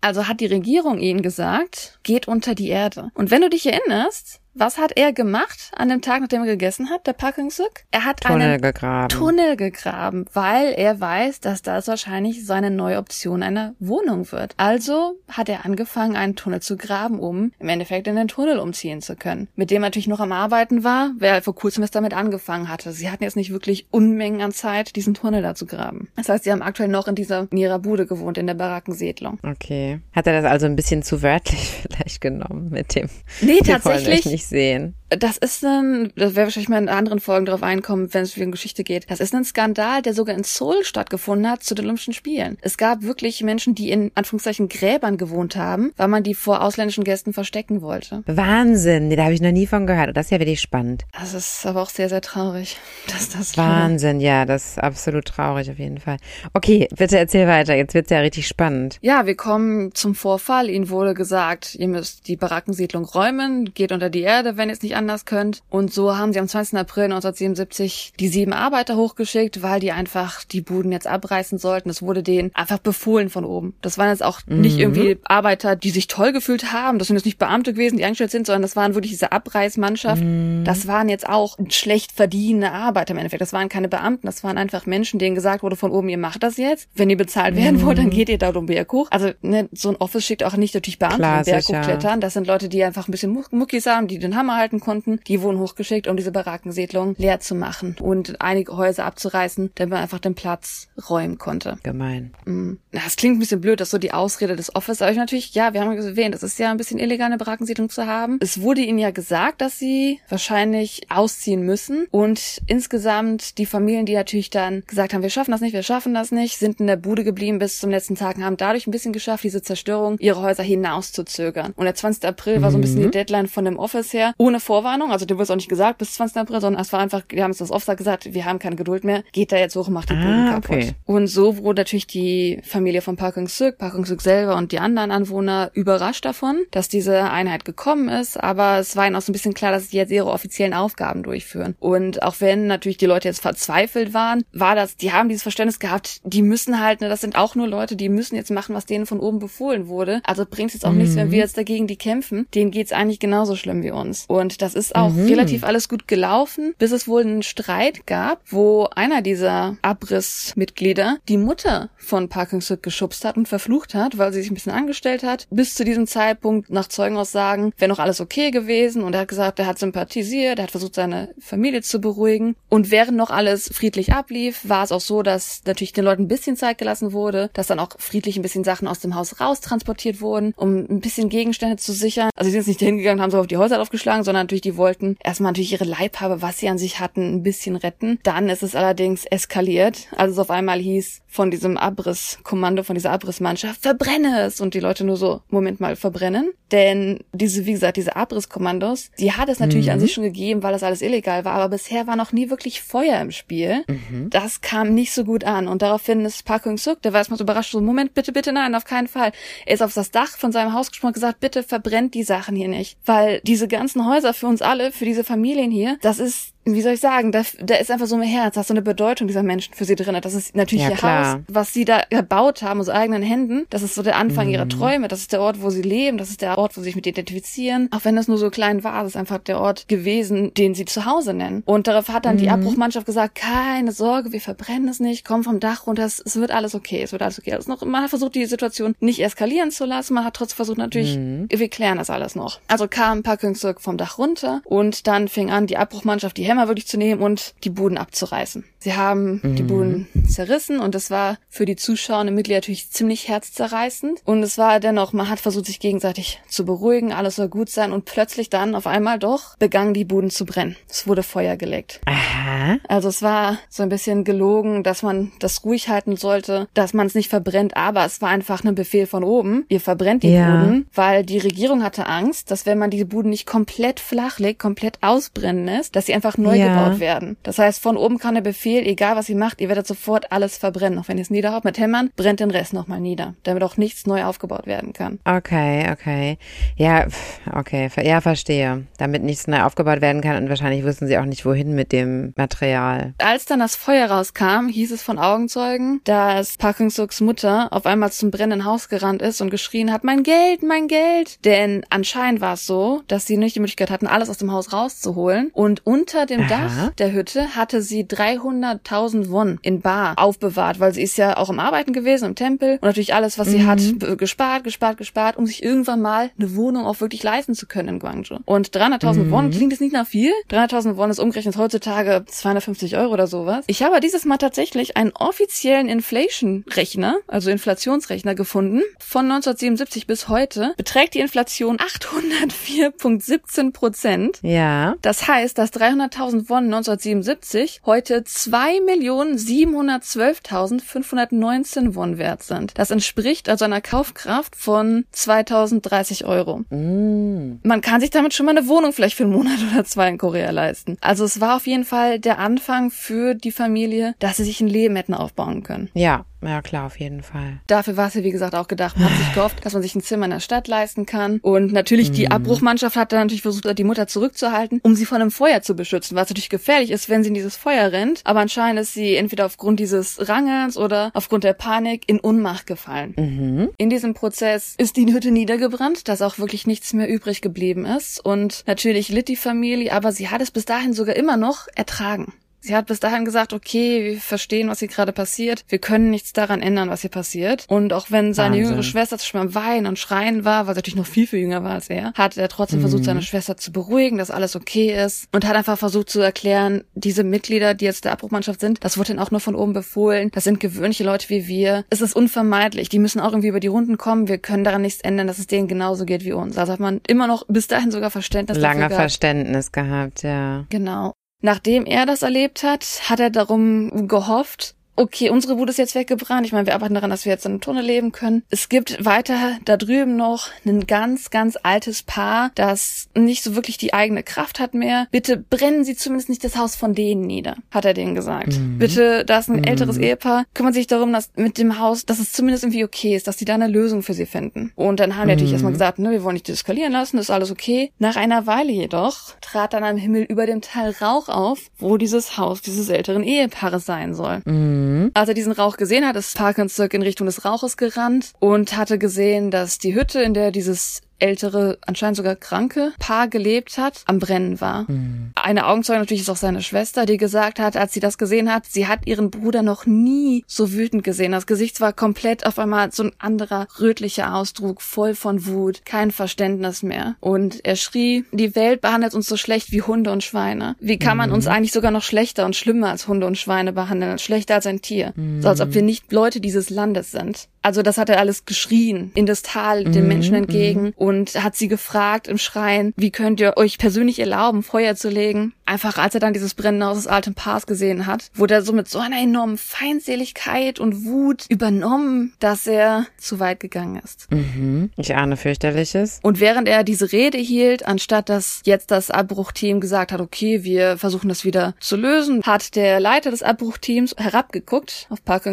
Also hat die Regierung ihnen gesagt, geht unter die Erde. Und wenn du dich erinnerst, was hat er gemacht an dem Tag, nachdem er gegessen hat, der Parkingsuk? Er hat Tunnel einen gegraben. Tunnel gegraben, weil er weiß, dass das wahrscheinlich seine neue Option einer Wohnung wird. Also hat er angefangen, einen Tunnel zu graben, um im Endeffekt in den Tunnel umziehen zu können. Mit dem er natürlich noch am Arbeiten war, wer er vor kurzem erst damit angefangen hatte. Sie hatten jetzt nicht wirklich Unmengen an Zeit, diesen Tunnel da zu graben. Das heißt, sie haben aktuell noch in dieser, in ihrer Bude gewohnt, in der Barackensiedlung. Okay. Hat er das also ein bisschen zu wörtlich vielleicht genommen mit dem? Nee, tatsächlich sehen. Das ist ein, das wäre wahrscheinlich mal in anderen Folgen darauf einkommen, wenn es um Geschichte geht. Das ist ein Skandal, der sogar in Seoul stattgefunden hat zu den Olympischen Spielen. Es gab wirklich Menschen, die in Anführungszeichen Gräbern gewohnt haben, weil man die vor ausländischen Gästen verstecken wollte. Wahnsinn, da habe ich noch nie von gehört. Das ist ja wirklich spannend. Das ist aber auch sehr, sehr traurig, dass das Wahnsinn, ja, das ist absolut traurig auf jeden Fall. Okay, bitte erzähl weiter. Jetzt wird's ja richtig spannend. Ja, wir kommen zum Vorfall. Ihnen wurde gesagt, ihr müsst die Barackensiedlung räumen, geht unter die Erde, wenn ihr es nicht anders könnt. Und so haben sie am 20. April 1977 die sieben Arbeiter hochgeschickt, weil die einfach die Buden jetzt abreißen sollten. Es wurde denen einfach befohlen von oben. Das waren jetzt auch mhm. nicht irgendwie Arbeiter, die sich toll gefühlt haben. Das sind jetzt nicht Beamte gewesen, die eingestellt sind, sondern das waren wirklich diese Abreißmannschaft. Mhm. Das waren jetzt auch schlecht verdienende Arbeiter im Endeffekt. Das waren keine Beamten, das waren einfach Menschen, denen gesagt wurde von oben, ihr macht das jetzt. Wenn ihr bezahlt werden wollt, dann mhm. geht ihr da den Berg hoch. Also ne, so ein Office schickt auch nicht natürlich Beamte Klar, den Berg hochklettern. Das sind Leute, die einfach ein bisschen Muckis haben, die den Hammer halten konnten. Die wurden hochgeschickt, um diese Barackensiedlung leer zu machen und einige Häuser abzureißen, damit man einfach den Platz räumen konnte. Gemein. Mhm. Das klingt ein bisschen blöd, das ist so die Ausrede des Office. Aber ich natürlich, ja, wir haben ja erwähnt, es ist ja ein bisschen illegal, eine Barackensiedlung zu haben. Es wurde ihnen ja gesagt, dass sie wahrscheinlich ausziehen müssen. Und insgesamt die Familien, die natürlich dann gesagt haben, wir schaffen das nicht, wir schaffen das nicht, sind in der Bude geblieben bis zum letzten Tag und haben dadurch ein bisschen geschafft, diese Zerstörung ihrer Häuser hinauszuzögern. Und der 20. April war so ein bisschen die mhm. Deadline von dem Office her, ohne Vorwarnung. Also dem wurde es auch nicht gesagt bis 20. April, sondern es war einfach, wir haben es das Officer gesagt, wir haben keine Geduld mehr, geht da jetzt hoch und macht die Buden ah, kaputt. Okay. Und so wurde natürlich die Familie von Park Park Hung-suk selber und die anderen Anwohner überrascht davon, dass diese Einheit gekommen ist. Aber es war ihnen auch so ein bisschen klar, dass sie jetzt ihre offiziellen Aufgaben durchführen. Und auch wenn natürlich die Leute jetzt verzweifelt waren, war das, die haben dieses Verständnis gehabt, die müssen halt, ne, das sind auch nur Leute, die müssen jetzt machen, was denen von oben befohlen wurde. Also bringt es jetzt auch mhm. nichts, wenn wir jetzt dagegen die kämpfen. Denen geht's eigentlich genauso schlimm wie uns. Und das ist auch mhm. relativ alles gut gelaufen, bis es wohl einen Streit gab, wo einer dieser Abrissmitglieder die Mutter von Park Hyung-suk geschubst hat und verflucht hat, weil sie sich ein bisschen angestellt hat. Bis zu diesem Zeitpunkt nach Zeugenaussagen wäre noch alles okay gewesen und er hat gesagt, er hat sympathisiert, er hat versucht, seine Familie zu beruhigen. Und während noch alles friedlich ablief, war es auch so, dass natürlich den Leuten ein bisschen Zeit gelassen wurde, dass dann auch friedlich ein bisschen Sachen aus dem Haus raustransportiert wurden, um ein bisschen Gegenstände zu sichern. Also sie sind jetzt nicht hingegangen, haben so auf die Häuser aufgeschlagen, sondern natürlich die wollten erstmal natürlich ihre Leibhabe, was sie an sich hatten, ein bisschen retten. Dann ist es allerdings eskaliert, als es auf einmal hieß von diesem Abrisskommando, von dieser Abrissmannschaft, verbrenne es! Und die Leute nur so, Moment mal, verbrennen? Denn diese, wie gesagt, diese Abrisskommandos, die hat es natürlich mhm. an sich schon gegeben, weil das alles illegal war, aber bisher war noch nie wirklich Feuer im Spiel. Mhm. Das kam nicht so gut an. Und daraufhin ist Park Hyung-suk, der war erstmal so überrascht, so, Moment, bitte, bitte, nein, auf keinen Fall. Er ist auf das Dach von seinem Haus gesprungen und gesagt, bitte verbrennt die Sachen hier nicht. Weil diese ganzen Häuser für uns alle, für diese Familien hier, das ist wie soll ich sagen, da, da ist einfach so ein Herz, da ist so eine Bedeutung dieser Menschen für sie drin. Das ist natürlich ja, ihr klar. Haus, was sie da gebaut haben aus eigenen Händen. Das ist so der Anfang mhm. ihrer Träume. Das ist der Ort, wo sie leben. Das ist der Ort, wo sie sich mit identifizieren. Auch wenn das nur so klein war, das ist einfach der Ort gewesen, den sie zu Hause nennen. Und darauf hat dann mhm. die Abbruchmannschaft gesagt, keine Sorge, wir verbrennen es nicht, komm vom Dach runter, es, es wird alles okay, es wird alles okay. Also noch, man hat versucht, die Situation nicht eskalieren zu lassen. Man hat trotzdem versucht, natürlich, mhm. wir klären das alles noch. Also kam Parkungszeug vom Dach runter und dann fing an, die Abbruchmannschaft die Hämmer wirklich zu nehmen und die Buden abzureißen. Sie haben mhm. die Buden zerrissen und das war für die zuschauenden Mitglieder natürlich ziemlich herzzerreißend. Und es war dennoch, man hat versucht, sich gegenseitig zu beruhigen, alles soll gut sein und plötzlich dann auf einmal doch begannen die Buden zu brennen. Es wurde Feuer gelegt. Aha. Also es war so ein bisschen gelogen, dass man das ruhig halten sollte, dass man es nicht verbrennt, aber es war einfach ein Befehl von oben. Ihr verbrennt die ja. Buden, weil die Regierung hatte Angst, dass wenn man diese Buden nicht komplett flach legt, komplett ausbrennen lässt, dass sie einfach neu ja. gebaut werden. Das heißt, von oben kann der Befehl, egal was ihr macht, ihr werdet sofort alles verbrennen. Auch wenn ihr es niederhaut mit Hämmern, brennt den Rest nochmal nieder, damit auch nichts neu aufgebaut werden kann. Okay, okay. Ja, okay. Ja, verstehe. Damit nichts neu aufgebaut werden kann und wahrscheinlich wussten sie auch nicht, wohin mit dem Material. Als dann das Feuer rauskam, hieß es von Augenzeugen, dass Park Mutter auf einmal zum brennenden Haus gerannt ist und geschrien hat, mein Geld, mein Geld. Denn anscheinend war es so, dass sie nicht die Möglichkeit hatten, alles aus dem Haus rauszuholen und unter dem dem Aha. Dach der Hütte hatte sie 300.000 Won in Bar aufbewahrt, weil sie ist ja auch im Arbeiten gewesen, im Tempel und natürlich alles, was sie Mhm. hat, gespart, gespart, gespart, um sich irgendwann mal eine Wohnung auch wirklich leisten zu können in Guangzhou. Und 300.000 Mhm. Won klingt jetzt nicht nach viel. 300.000 Won ist umgerechnet heutzutage 250 Euro oder sowas. Ich habe dieses Mal tatsächlich einen offiziellen Inflation-Rechner, also Inflationsrechner gefunden. Von 1977 bis heute beträgt die Inflation 804,17 Prozent. Ja. Das heißt, dass 300.000 Won 1977 heute 2.712.519 Won wert sind. Das entspricht also einer Kaufkraft von 2.030 Euro. Mm. Man kann sich damit schon mal eine Wohnung vielleicht für einen Monat oder zwei in Korea leisten. Also es war auf jeden Fall der Anfang für die Familie, dass sie sich ein Leben hätten aufbauen können. Ja, ja klar, auf jeden Fall. Dafür war es ja, wie gesagt, auch gedacht. Man hat sich gehofft, dass man sich ein Zimmer in der Stadt leisten kann. Und natürlich die Abbruchmannschaft hat dann natürlich versucht, die Mutter zurückzuhalten, um sie von einem Feuer zu beschützen, was natürlich gefährlich ist, wenn sie in dieses Feuer rennt. Aber anscheinend ist sie entweder aufgrund dieses Rangelns oder aufgrund der Panik in Unmacht gefallen. Mhm. In diesem Prozess ist die Hütte niedergebrannt, dass auch wirklich nichts mehr übrig geblieben ist. Und natürlich litt die Familie, aber sie hat es bis dahin sogar immer noch ertragen. Sie hat bis dahin gesagt, okay, wir verstehen, was hier gerade passiert. Wir können nichts daran ändern, was hier passiert. Und auch wenn seine Wahnsinn. jüngere Schwester schon am Weinen und Schreien war, weil sie natürlich noch viel, viel jünger war als er, hat er trotzdem versucht, seine Schwester zu beruhigen, dass alles okay ist. Und hat einfach versucht zu erklären, diese Mitglieder, die jetzt der Abbruchmannschaft sind, das wurde ihnen auch nur von oben befohlen. Das sind gewöhnliche Leute wie wir. Es ist unvermeidlich. Die müssen auch irgendwie über die Runden kommen. Wir können daran nichts ändern, dass es denen genauso geht wie uns. Also hat man immer noch bis dahin sogar Verständnis Lange gehabt. Verständnis gehabt, ja. Genau. Nachdem er das erlebt hat, hat er darum gehofft, okay, unsere Wut ist jetzt weggebrannt. Ich meine, wir arbeiten daran, dass wir jetzt in einem Tunnel leben können. Es gibt weiter da drüben noch ein ganz, ganz altes Paar, das nicht so wirklich die eigene Kraft hat mehr. Bitte brennen Sie zumindest nicht das Haus von denen nieder, hat er denen gesagt. Bitte, da ist ein älteres Ehepaar, kümmert sich darum, dass mit dem Haus, dass es zumindest irgendwie okay ist, dass die da eine Lösung für sie finden. Und dann haben die natürlich erstmal gesagt, ne, wir wollen nicht deeskalieren lassen, ist alles okay. Nach einer Weile jedoch trat dann am Himmel über dem Teil Rauch auf, wo dieses Haus dieses älteren Ehepaares sein soll. Mhm. Als er diesen Rauch gesehen hat, ist Parkinson in Richtung des Rauches gerannt und hatte gesehen, dass die Hütte, in der dieses ältere, anscheinend sogar kranke Paar gelebt hat, am Brennen war. Eine Augenzeuge natürlich ist auch seine Schwester, die gesagt hat, als sie das gesehen hat, sie hat ihren Bruder noch nie so wütend gesehen. Das Gesicht war komplett auf einmal so ein anderer rötlicher Ausdruck, voll von Wut, kein Verständnis mehr. Und er schrie, die Welt behandelt uns so schlecht wie Hunde und Schweine. Wie kann man uns eigentlich sogar noch schlechter und schlimmer als Hunde und Schweine behandeln, schlechter als ein Tier? So als ob wir nicht Leute dieses Landes sind. Also das hat er alles geschrien in das Tal den Menschen entgegen und hat sie gefragt im Schreien, wie könnt ihr euch persönlich erlauben, Feuer zu legen? Einfach als er dann dieses brennende Haus des alten Paars gesehen hat, wurde er so mit so einer enormen Feindseligkeit und Wut übernommen, dass er zu weit gegangen ist. Mhm. Ich ahne fürchterliches. Und während er diese Rede hielt, anstatt dass jetzt das Abbruchteam gesagt hat, okay, wir versuchen das wieder zu lösen, hat der Leiter des Abbruchteams herabgeguckt auf Park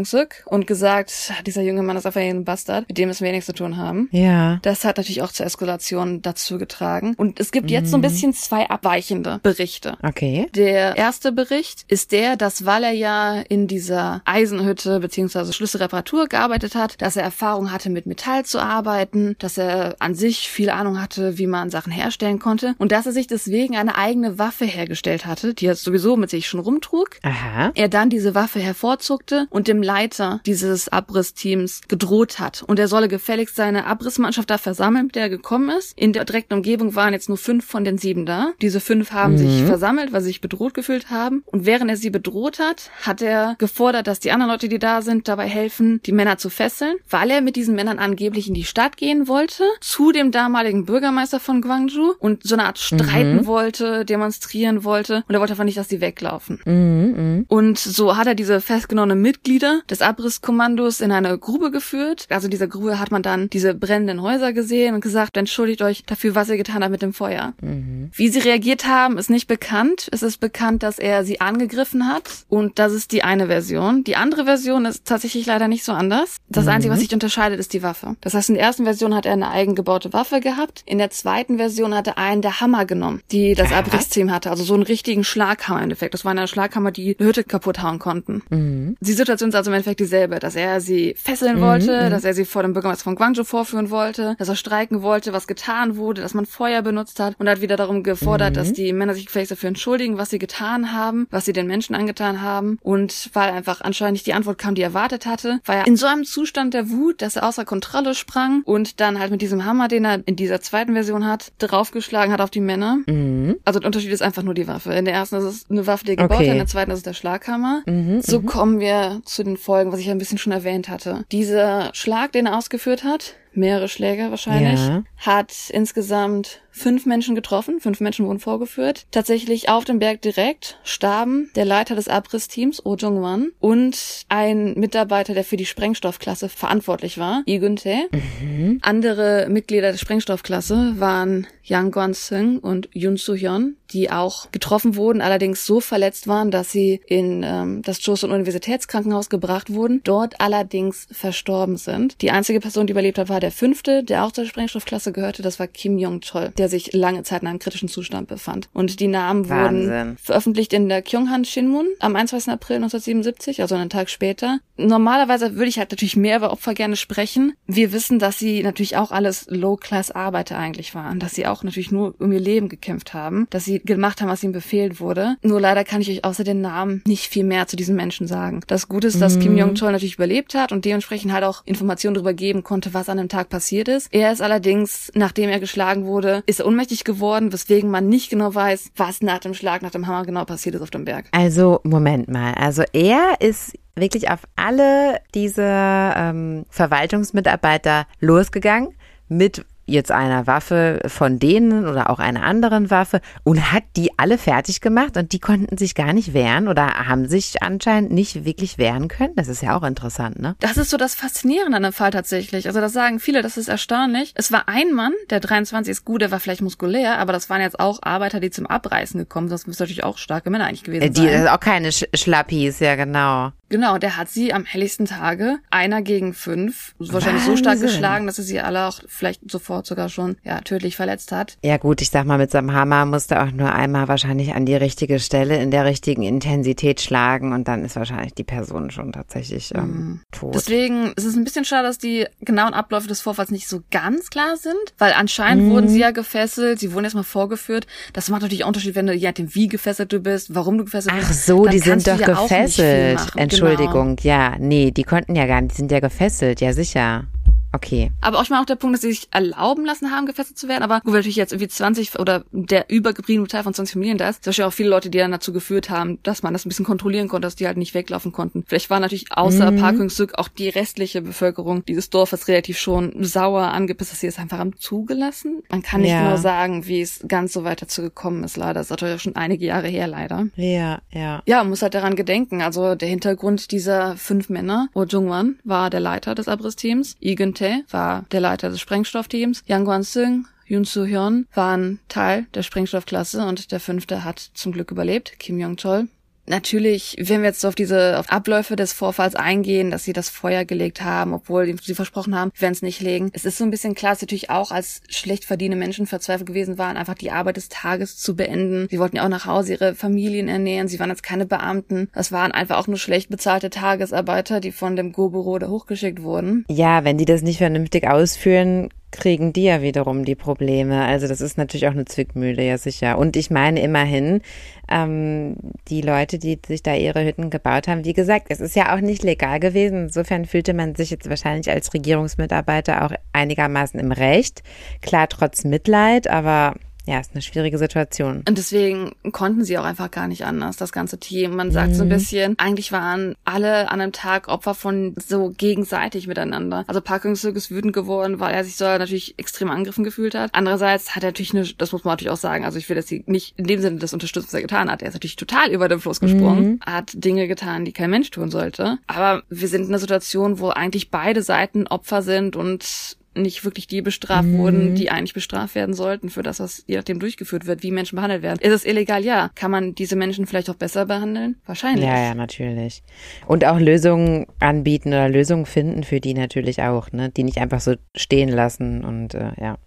und gesagt, dieser junge Mann ist einfach ein Bastard, mit dem müssen wir nichts zu tun haben. Ja. Das hat natürlich auch zur Eskalation dazu getragen. Und es gibt jetzt so ein bisschen zwei abweichende Berichte. Okay. Der erste Bericht ist der, dass weil er ja in dieser Eisenhütte beziehungsweise Schlüsselreparatur gearbeitet hat, dass er Erfahrung hatte, mit Metall zu arbeiten, dass er an sich viel Ahnung hatte, wie man Sachen herstellen konnte und dass er sich deswegen eine eigene Waffe hergestellt hatte, die er sowieso mit sich schon rumtrug. Aha. Er dann diese Waffe hervorzogte und dem Leiter dieses Abrissteams gedroht hat. Und er solle gefälligst seine Abrissmannschaft da versammeln, mit der er gekommen ist. In der direkten Umgebung waren jetzt nur fünf von den sieben da. Diese fünf haben sich versammelt, weil sie sich bedroht gefühlt haben. Und während er sie bedroht hat, hat er gefordert, dass die anderen Leute, die da sind, dabei helfen, die Männer zu fesseln, weil er mit diesen Männern angeblich in die Stadt gehen wollte, zu dem damaligen Bürgermeister von Guangzhou und so eine Art streiten wollte, demonstrieren wollte. Und er wollte einfach nicht, dass die weglaufen. Mhm. Und so hat er diese festgenommenen Mitglieder des Abrisskommandos in eine Grube geführt. Also in dieser Grube hat man dann diese brennenden Häuser gesehen und gesagt, entschuldigt euch dafür, was ihr getan habt mit dem Feuer. Wie sie reagiert haben, ist nicht bekannt. Es ist bekannt, dass er sie angegriffen hat. Und das ist die eine Version. Die andere Version ist tatsächlich leider nicht so anders. Das Einzige, was sich unterscheidet, ist die Waffe. Das heißt, in der ersten Version hat er eine eigengebaute Waffe gehabt. In der zweiten Version hat er einen der Hammer genommen, die das Was? Abrissteam hatte. Also so einen richtigen Schlaghammer im Endeffekt. Das war eine Schlaghammer, die eine Hütte kaputt hauen konnten. Die Situation ist also im Endeffekt dieselbe, dass er sie fesseln wollte, mhm. dass er sie vor dem Bürgermeister von Guangzhou vorführen wollte, dass er streiken wollte, was getan wurde, dass man Feuer benutzt hat und hat wieder darum gefordert, mhm. dass die Männer sich gefälligst dafür entschuldigen, was sie getan haben, was sie den Menschen angetan haben und weil einfach anscheinend nicht die Antwort kam, die er erwartet hatte, war er in so einem Zustand der Wut, dass er außer Kontrolle sprang und dann halt mit diesem Hammer, den er in dieser zweiten Version hat, draufgeschlagen hat auf die Männer. Mhm. Also der Unterschied ist einfach nur die Waffe. In der ersten ist es eine Waffe, die er gebaut okay. hat, in der zweiten ist es der Schlaghammer. Mhm, so mhm. kommen wir zu den Folgen, was ich ja ein bisschen schon erwähnt hatte. Dieser Schlag, den er ausgeführt hat, mehrere Schläge wahrscheinlich, ja. hat insgesamt fünf Menschen getroffen, fünf Menschen wurden vorgeführt. Tatsächlich auf dem Berg direkt starben der Leiter des Abrissteams, Oh Jung-wan, und ein Mitarbeiter, der für die Sprengstoffklasse verantwortlich war, Lee Gun-tae. Mhm. Andere Mitglieder der Sprengstoffklasse waren Yang Guan-seung und Yoon Soo-hyun, die auch getroffen wurden, allerdings so verletzt waren, dass sie in ähm, das Joseon Universitätskrankenhaus gebracht wurden, dort allerdings verstorben sind. Die einzige Person, die überlebt hat, war der fünfte, der auch zur Sprengstoffklasse gehörte, das war Kim Jong-chol, der sich lange Zeit in einem kritischen Zustand befand. Und die Namen Wahnsinn. wurden veröffentlicht in der Kyunghan Shinmun am 21. April 1977, also einen Tag später. Normalerweise würde ich halt natürlich mehr über Opfer gerne sprechen. Wir wissen, dass sie natürlich auch alles Low-Class-Arbeiter eigentlich waren, dass sie auch natürlich nur um ihr Leben gekämpft haben, dass sie gemacht haben, was ihnen befehlt wurde. Nur leider kann ich euch außer den Namen nicht viel mehr zu diesen Menschen sagen. Das Gute ist, dass mhm. Kim Jong-chol natürlich überlebt hat und dementsprechend halt auch Informationen darüber geben konnte, was an dem Tag passiert ist. Er ist allerdings, nachdem er geschlagen wurde, ist er ohnmächtig geworden, weswegen man nicht genau weiß, was nach dem Schlag, nach dem Hammer genau passiert ist auf dem Berg. Also, Moment mal. Also er ist wirklich auf alle diese ähm, Verwaltungsmitarbeiter losgegangen mit jetzt einer Waffe von denen oder auch einer anderen Waffe und hat die alle fertig gemacht und die konnten sich gar nicht wehren oder haben sich anscheinend nicht wirklich wehren können. Das ist ja auch interessant, ne? Das ist so das Faszinierende an dem Fall tatsächlich. Also das sagen viele, das ist erstaunlich. Es war ein Mann, der 23 ist gut, der war vielleicht muskulär, aber das waren jetzt auch Arbeiter, die zum Abreißen gekommen sind. Das müssen natürlich auch starke Männer eigentlich gewesen die, sein. Die, auch keine Sch Schlappis, ja genau. Genau, der hat sie am helllichsten Tage einer gegen fünf wahrscheinlich Wahnsinn. so stark geschlagen, dass er sie alle auch vielleicht sofort sogar schon ja tödlich verletzt hat. Ja gut, ich sag mal, mit seinem Hammer musste auch nur einmal wahrscheinlich an die richtige Stelle in der richtigen Intensität schlagen und dann ist wahrscheinlich die Person schon tatsächlich ähm, mhm. tot. Deswegen ist es ein bisschen schade, dass die genauen Abläufe des Vorfalls nicht so ganz klar sind, weil anscheinend mhm. wurden sie ja gefesselt, sie wurden erstmal vorgeführt. Das macht natürlich auch Unterschied, wenn du je nachdem, wie gefesselt du bist, warum du gefesselt bist. Ach so, die sind doch gefesselt. Entschuldigung, genau. ja, nee, die konnten ja gar nicht, die sind ja gefesselt, ja sicher. Okay. Aber auch mal auch der Punkt, dass sie sich erlauben lassen haben, gefesselt zu werden. Aber gut, natürlich jetzt irgendwie 20 oder der übergebliebene Teil von 20 Familien da ist, zum Beispiel auch viele Leute, die dann dazu geführt haben, dass man das ein bisschen kontrollieren konnte, dass die halt nicht weglaufen konnten. Vielleicht war natürlich außer mhm. Park Hyung-suk auch die restliche Bevölkerung dieses Dorfes relativ schon sauer angepisst, dass sie es einfach haben zugelassen. Man kann nicht ja. genau sagen, wie es ganz so weit dazu gekommen ist, leider. Das ist auch schon einige Jahre her, leider. Ja, ja. Ja, man muss halt daran gedenken. Also der Hintergrund dieser fünf Männer, Oh Jung-wan war der Leiter des Abriss-Teams, Igen Tae war der Leiter des Sprengstoffteams. Yang Guan-seung Yoon Soo-hyun waren Teil der Sprengstoffklasse und der fünfte hat zum Glück überlebt, Kim Jong-chol. Natürlich, wenn wir jetzt auf diese auf Abläufe des Vorfalls eingehen, dass sie das Feuer gelegt haben, obwohl sie versprochen haben, werden es nicht legen. Es ist so ein bisschen klar, dass natürlich auch als schlecht verdienende Menschen verzweifelt gewesen waren, einfach die Arbeit des Tages zu beenden. Sie wollten ja auch nach Hause ihre Familien ernähren. Sie waren jetzt keine Beamten. Das waren einfach auch nur schlecht bezahlte Tagesarbeiter, die von dem Go-Büro da hochgeschickt wurden. Ja, wenn die das nicht vernünftig ausführen, kriegen die ja wiederum die Probleme. Also das ist natürlich auch eine Zwickmühle, ja sicher. Und ich meine immerhin, ähm, die Leute, die sich da ihre Hütten gebaut haben, wie gesagt, es ist ja auch nicht legal gewesen. Insofern fühlte man sich jetzt wahrscheinlich als Regierungsmitarbeiter auch einigermaßen im Recht. Klar, trotz Mitleid, aber ja, ist eine schwierige Situation. Und deswegen konnten sie auch einfach gar nicht anders, das ganze Team. Man sagt mhm. so ein mhm. bisschen, eigentlich waren alle an einem Tag Opfer von so gegenseitig miteinander. Also Park Hyung-suk ist wütend geworden, weil er sich so natürlich extrem angegriffen gefühlt hat. Andererseits hat er natürlich eine, das muss man natürlich auch sagen, also ich will das nicht in dem Sinne das unterstützen, was er getan hat. Er ist natürlich total über den Fluss gesprungen, mhm. hat Dinge getan, die kein Mensch tun sollte. Aber wir sind in einer Situation, wo eigentlich beide Seiten Opfer sind und nicht wirklich die bestraft mhm. wurden, die eigentlich bestraft werden sollten für das, was je nachdem durchgeführt wird, wie Menschen behandelt werden. Ist es illegal? Ja. Kann man diese Menschen vielleicht auch besser behandeln? Wahrscheinlich. Ja, ja, natürlich. Und auch Lösungen anbieten oder Lösungen finden für die natürlich auch, ne? Die nicht einfach so stehen lassen und äh, ja.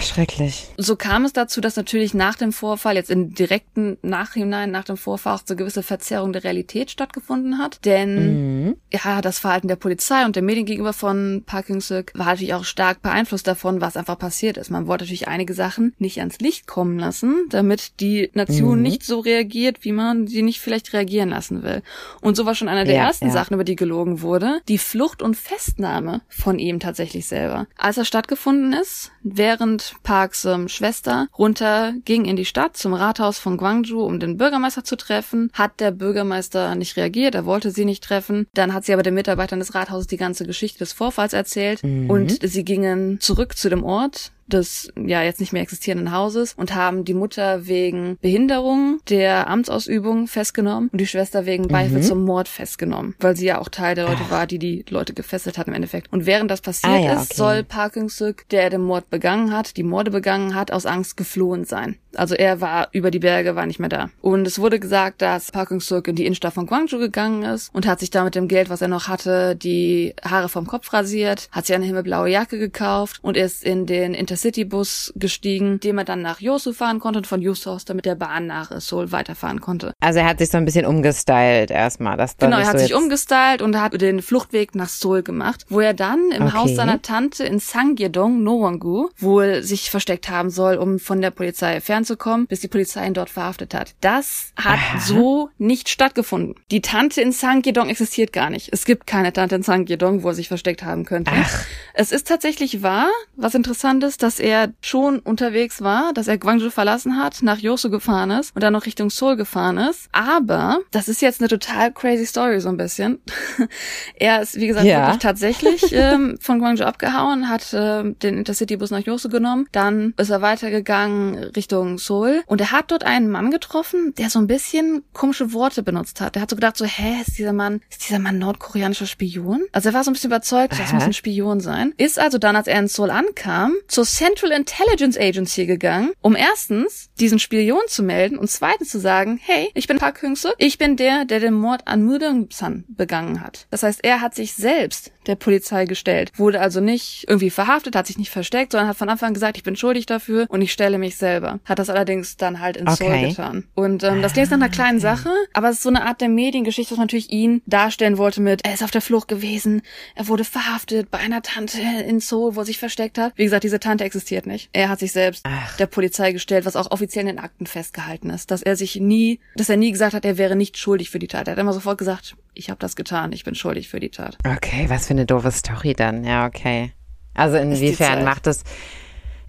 Schrecklich. So kam es dazu, dass natürlich nach dem Vorfall, jetzt im direkten Nachhinein nach dem Vorfall auch so gewisse Verzerrung der Realität stattgefunden hat. Denn mhm. ja, das Verhalten der Polizei und der Medien gegenüber von Park Hyung-suk war natürlich auch stark beeinflusst davon, was einfach passiert ist. Man wollte natürlich einige Sachen nicht ans Licht kommen lassen, damit die Nation mhm. nicht so reagiert, wie man sie nicht vielleicht reagieren lassen will. Und so war schon einer der ja, ersten ja. Sachen, über die gelogen wurde, die Flucht und Festnahme von ihm tatsächlich selber. Als er stattgefunden ist, während Parks ähm, Schwester runter ging in die Stadt zum Rathaus von Gwangju, um den Bürgermeister zu treffen, hat der Bürgermeister nicht reagiert, er wollte sie nicht treffen. Dann hat sie aber den Mitarbeitern des Rathauses die ganze Geschichte des Vorfalls erzählt mhm. und sie gingen zurück zu dem Ort, des ja jetzt nicht mehr existierenden Hauses und haben die Mutter wegen Behinderung der Amtsausübung festgenommen und die Schwester wegen Beihilfe mhm. zum Mord festgenommen, weil sie ja auch Teil der Leute Ach. war, die die Leute gefesselt hat im Endeffekt. Und während das passiert ah, ja, ist, soll Park Hyung-suk, der den Mord begangen hat, die Morde begangen hat, aus Angst geflohen sein. Also er war über die Berge, war nicht mehr da. Und es wurde gesagt, dass Park Hyung-suk in die Innenstadt von Gwangju gegangen ist und hat sich da mit dem Geld, was er noch hatte, die Haare vom Kopf rasiert, hat sich eine himmelblaue Jacke gekauft und ist in den Inter Intercity-Bus gestiegen, dem er dann nach Yosu fahren konnte und von Yosu aus dann mit der Bahn nach Seoul weiterfahren konnte. Also er hat sich so ein bisschen umgestylt erstmal. Das genau, er hat so sich umgestylt und hat den Fluchtweg nach Seoul gemacht, wo er dann im okay. Haus seiner Tante in Sangyedong, Nowongu, wohl sich versteckt haben soll, um von der Polizei fernzukommen, bis die Polizei ihn dort verhaftet hat. Das hat Aha. so nicht stattgefunden. Die Tante in Sangyedong existiert gar nicht. Es gibt keine Tante in Sangyedong, wo er sich versteckt haben könnte. Ach. Es ist tatsächlich wahr, was interessant ist, dass er schon unterwegs war, dass er Gwangju verlassen hat, nach Yosu gefahren ist und dann noch Richtung Seoul gefahren ist. Aber das ist jetzt eine total crazy Story so ein bisschen. er ist, wie gesagt, ja. wirklich tatsächlich ähm, von Gwangju abgehauen, hat äh, den Intercity-Bus nach Yosu genommen, dann ist er weitergegangen Richtung Seoul und er hat dort einen Mann getroffen, der so ein bisschen komische Worte benutzt hat. Der hat so gedacht so, hä, ist dieser Mann, ist dieser Mann nordkoreanischer Spion? Also er war so ein bisschen überzeugt, das muss ein Spion sein. Ist also dann, als er in Seoul ankam, zur Central Intelligence Agency gegangen, um erstens diesen Spion zu melden und zweitens zu sagen, hey, ich bin Park Hyung-suk, ich bin der, der den Mord an Mudong San begangen hat. Das heißt, er hat sich selbst der Polizei gestellt, wurde also nicht irgendwie verhaftet, hat sich nicht versteckt, sondern hat von Anfang an gesagt, ich bin schuldig dafür und ich stelle mich selber. Hat das allerdings dann halt in okay. Seoul getan. Und ähm, das klingt nach einer kleinen ah. Sache, aber es ist so eine Art der Mediengeschichte, was natürlich ihn darstellen wollte mit, er ist auf der Flucht gewesen, er wurde verhaftet bei einer Tante in Seoul, wo er sich versteckt hat. Wie gesagt, diese Tante existiert nicht. Er hat sich selbst Ach. der Polizei gestellt, was auch offiziell in den Akten festgehalten ist, dass er sich nie, dass er nie gesagt hat, er wäre nicht schuldig für die Tat. Er hat immer sofort gesagt, ich habe das getan, ich bin schuldig für die Tat. Okay, was für eine doofe Story dann. Ja, okay. Also inwiefern macht es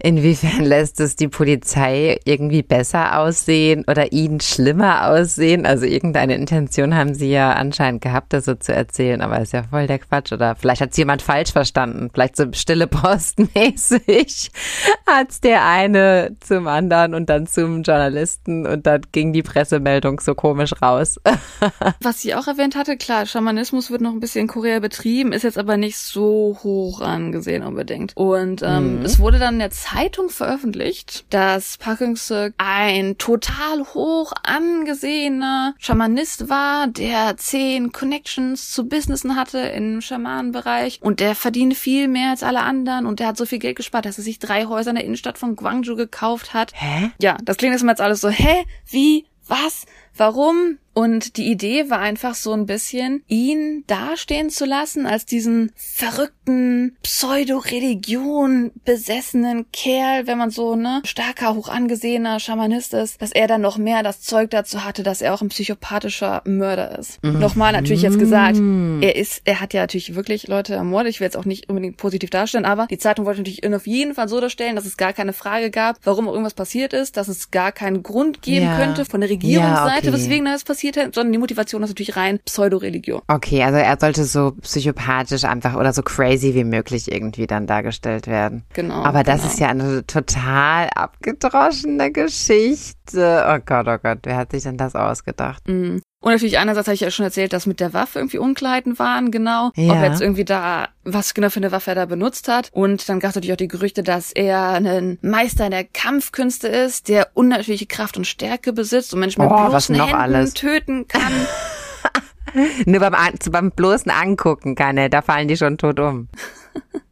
Inwiefern lässt es die Polizei irgendwie besser aussehen oder ihn schlimmer aussehen? Also irgendeine Intention haben sie ja anscheinend gehabt, das so zu erzählen, aber ist ja voll der Quatsch. Oder vielleicht hat es jemand falsch verstanden. Vielleicht so stille Postenmäßig hat der eine zum anderen und dann zum Journalisten und dann ging die Pressemeldung so komisch raus. Was sie auch erwähnt hatte, klar, Schamanismus wird noch ein bisschen in Korea betrieben, ist jetzt aber nicht so hoch angesehen unbedingt. Und ähm, mhm. es wurde dann jetzt Zeitung veröffentlicht, dass Park Hyung-suk ein total hoch angesehener Schamanist war, der zehn Connections zu Businessen hatte im Schamanenbereich und der verdient viel mehr als alle anderen und der hat so viel Geld gespart, dass er sich drei Häuser in der Innenstadt von Gwangju gekauft hat. Hä? Ja, das klingt jetzt alles so, hä? Wie? Was? Warum? Und die Idee war einfach so ein bisschen, ihn dastehen zu lassen als diesen verrückten, Pseudo-Religion besessenen Kerl, wenn man so, ne, starker, hoch angesehener Schamanist ist, dass er dann noch mehr das Zeug dazu hatte, dass er auch ein psychopathischer Mörder ist. Mhm. Nochmal natürlich jetzt gesagt, er ist, er hat ja natürlich wirklich Leute ermordet. Ich will jetzt auch nicht unbedingt positiv darstellen, aber die Zeitung wollte natürlich auf jeden Fall so darstellen, dass es gar keine Frage gab, warum irgendwas passiert ist, dass es gar keinen Grund geben ja. könnte von der Regierungsseite, ja, okay. weswegen das passiert hätte, sondern die Motivation ist natürlich rein Pseudo-Religion. Okay, also er sollte so psychopathisch einfach oder so crazy wie möglich irgendwie dann dargestellt werden. Genau. Aber das genau. ist ja eine total abgedroschene Geschichte. Oh Gott, oh Gott, wer hat sich denn das ausgedacht? Mhm. Und natürlich einerseits habe ich ja schon erzählt, dass mit der Waffe irgendwie Unkleiden waren, genau. Ja. Ob jetzt irgendwie da, was genau für eine Waffe er da benutzt hat. Und dann gab es natürlich auch die Gerüchte, dass er ein Meister in der Kampfkünste ist, der unnatürliche Kraft und Stärke besitzt und Menschen mit oh, bloßen Händen alles? töten kann. Nur beim, beim bloßen Angucken kann er, da fallen die schon tot um.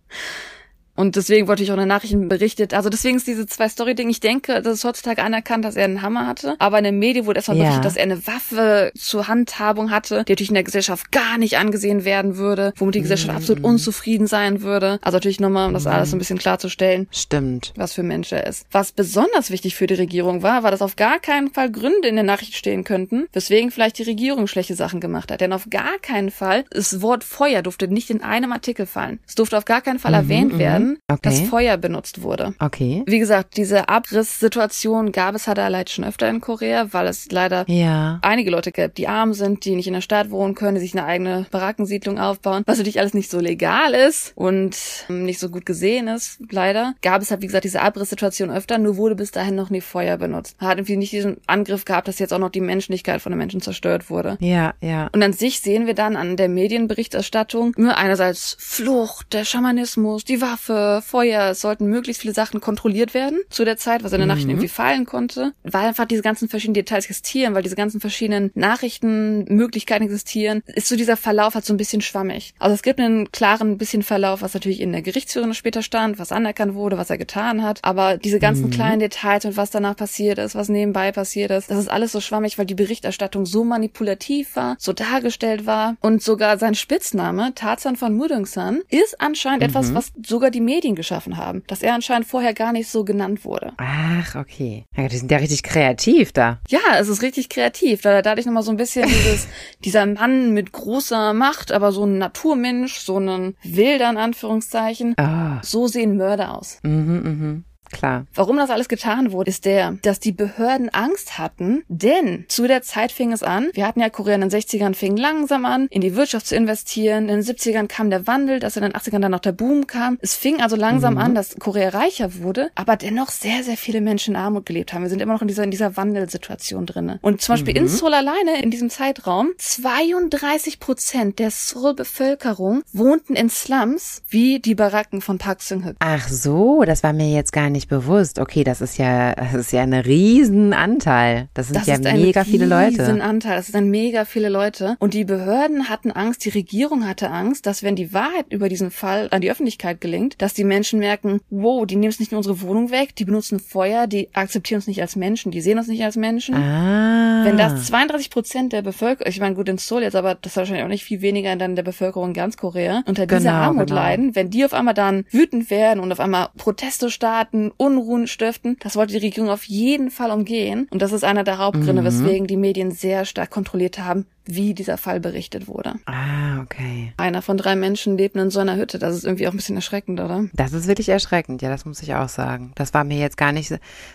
Und deswegen wurde ich auch in den Nachrichten berichtet. Also deswegen ist diese zwei Story-Ding. Ich denke, das ist heutzutage anerkannt, dass er einen Hammer hatte. Aber in den Medien wurde erstmal Ja. berichtet, dass er eine Waffe zur Handhabung hatte, die natürlich in der Gesellschaft gar nicht angesehen werden würde, womit die Gesellschaft absolut unzufrieden sein würde. Also natürlich nochmal, um das alles so ein bisschen klarzustellen Stimmt. was für ein Mensch er ist. Was besonders wichtig für die Regierung war, war, dass auf gar keinen Fall Gründe in der Nachricht stehen könnten, weswegen vielleicht die Regierung schlechte Sachen gemacht hat. Denn auf gar keinen Fall, das Wort Feuer durfte nicht in einem Artikel fallen. Es durfte auf gar keinen Fall erwähnt werden, Okay. dass Feuer benutzt wurde. Okay. Wie gesagt, diese Abrisssituation gab es halt leider schon öfter in Korea, weil es leider Ja. einige Leute gibt, die arm sind, die nicht in der Stadt wohnen können, die sich eine eigene Barackensiedlung aufbauen, was natürlich alles nicht so legal ist und ähm, nicht so gut gesehen ist, leider. Gab es halt, wie gesagt, diese Abrisssituation öfter, nur wurde bis dahin noch nie Feuer benutzt. Hat irgendwie nicht diesen Angriff gehabt, dass jetzt auch noch die Menschlichkeit von den Menschen zerstört wurde. Ja, ja. Und an sich sehen wir dann an der Medienberichterstattung nur einerseits Flucht, der Schamanismus, die Waffe, Feuer. Es sollten möglichst viele Sachen kontrolliert werden zu der Zeit, was in der Nachrichten irgendwie fallen konnte, weil einfach diese ganzen verschiedenen Details existieren, weil diese ganzen verschiedenen Nachrichtenmöglichkeiten existieren, ist so dieser Verlauf halt so ein bisschen schwammig. Also es gibt einen klaren bisschen Verlauf, was natürlich in der Gerichtsführung später stand, was anerkannt wurde, was er getan hat, aber diese ganzen kleinen Details und was danach passiert ist, was nebenbei passiert ist, das ist alles so schwammig, weil die Berichterstattung so manipulativ war, so dargestellt war. Und sogar sein Spitzname, Tarzan von Mudungsan, ist anscheinend etwas, was sogar die Medien geschaffen haben, dass er anscheinend vorher gar nicht so genannt wurde. Ach, okay. Ja, die sind ja richtig kreativ da. Ja, es ist richtig kreativ, da dadurch nochmal so ein bisschen dieses, dieser Mann mit großer Macht, aber so ein Naturmensch, so ein wilder in Anführungszeichen. Ah. So sehen Mörder aus. Mhm, mhm. Klar. Warum das alles getan wurde, ist der, dass die Behörden Angst hatten, denn zu der Zeit fing es an, wir hatten ja Korea in den 60ern fing langsam an, in die Wirtschaft zu investieren, in den 70ern kam der Wandel, dass in den 80ern dann noch der Boom kam. Es fing also langsam an, dass Korea reicher wurde, aber dennoch sehr, sehr viele Menschen in Armut gelebt haben. Wir sind immer noch in dieser, in dieser Wandelsituation drinne. Und zum Beispiel in Seoul alleine, in diesem Zeitraum, 32 Prozent der Seoul-Bevölkerung wohnten in Slums, wie die Baracken von Park Seung-hyuk. Ach so, das war mir jetzt gar nicht bewusst. Okay, das ist ja, das ist ja ein Riesenanteil. Das sind Das ja mega viele Leute. Riesenanteil. Das sind mega viele Leute. Und die Behörden hatten Angst, die Regierung hatte Angst, dass wenn die Wahrheit über diesen Fall an die Öffentlichkeit gelingt, dass die Menschen merken, wow, die nehmen es nicht in unsere Wohnung weg, die benutzen Feuer, die akzeptieren uns nicht als Menschen, die sehen uns nicht als Menschen. Ah. Wenn das 32 Prozent der Bevölkerung, ich meine, gut in Seoul jetzt, aber das ist wahrscheinlich auch nicht viel weniger dann der Bevölkerung in ganz Korea, unter dieser Genau, Armut genau. leiden, wenn die auf einmal dann wütend werden und auf einmal Proteste starten, Unruhen stiften, das wollte die Regierung auf jeden Fall umgehen. Und das ist einer der Hauptgründe, Mhm. weswegen die Medien sehr stark kontrolliert haben, wie dieser Fall berichtet wurde. Ah, okay. Einer von drei Menschen lebt in so einer Hütte. Das ist irgendwie auch ein bisschen erschreckend, oder? Das ist wirklich erschreckend, ja, das muss ich auch sagen. Das war mir jetzt gar nicht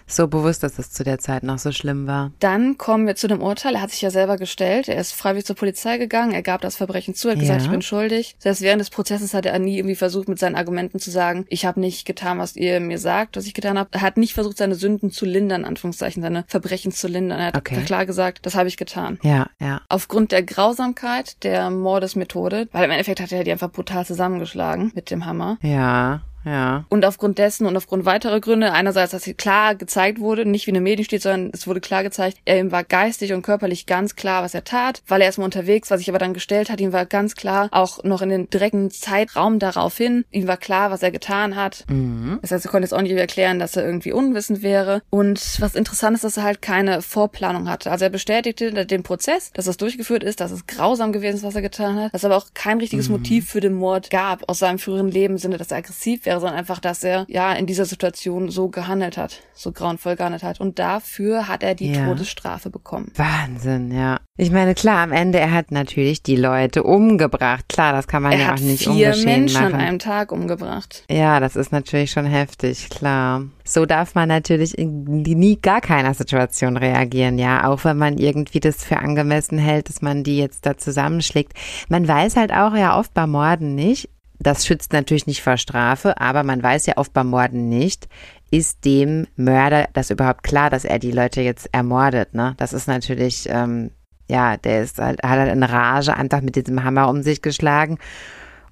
so bewusst, dass es zu der Zeit noch so schlimm war. Dann kommen wir zu dem Urteil. Er hat sich ja selber gestellt. Er ist freiwillig zur Polizei gegangen. Er gab das Verbrechen zu. Er hat gesagt, Ja. ich bin schuldig. Selbst während des Prozesses hat er nie irgendwie versucht, mit seinen Argumenten zu sagen, ich habe nicht getan, was ihr mir sagt, was ich getan habe. Er hat nicht versucht, seine Sünden zu lindern, in Anführungszeichen, seine Verbrechen zu lindern. Er hat Okay. klar gesagt, das habe ich getan. Ja, ja. Aufgrund der Grausamkeit der Mordesmethode, weil im Endeffekt hat er die einfach brutal zusammengeschlagen mit dem Hammer. Ja, ja. Und aufgrund dessen und aufgrund weiterer Gründe, einerseits, dass hier klar gezeigt wurde, nicht wie in den Medien steht, sondern es wurde klar gezeigt, er ihm war geistig und körperlich ganz klar, was er tat, weil er erstmal unterwegs war, sich aber dann gestellt hat, ihm war ganz klar, auch noch in den direkten Zeitraum darauf hin, ihm war klar, was er getan hat. Mhm. Das heißt, er konnte jetzt auch nicht erklären, dass er irgendwie unwissend wäre. Und was interessant ist, dass er halt keine Vorplanung hatte. Also er bestätigte den Prozess, dass das durchgeführt ist, dass es grausam gewesen ist, was er getan hat, dass es aber auch kein richtiges Motiv für den Mord gab aus seinem früheren Leben, im Sinne, dass er aggressiv wäre, sondern einfach, dass er ja in dieser Situation so gehandelt hat, so grauenvoll gehandelt hat. Und dafür hat er die Ja. Todesstrafe bekommen. Wahnsinn, ja. Ich meine, klar, am Ende, er hat natürlich die Leute umgebracht. Klar, das kann man Er ja hat auch nicht vier ungeschehen Menschen machen. an einem Tag umgebracht. Ja, das ist natürlich schon heftig, klar. So darf man natürlich in nie gar keiner Situation reagieren, ja. Auch wenn man irgendwie das für angemessen hält, dass man die jetzt da zusammenschlägt. Man weiß halt auch ja oft bei Morden nicht, das schützt natürlich nicht vor Strafe, aber man weiß ja oft beim Morden nicht, ist dem Mörder das überhaupt klar, dass er die Leute jetzt ermordet, ne? Das ist natürlich, ähm, ja, der ist halt, hat halt in Rage einfach mit diesem Hammer um sich geschlagen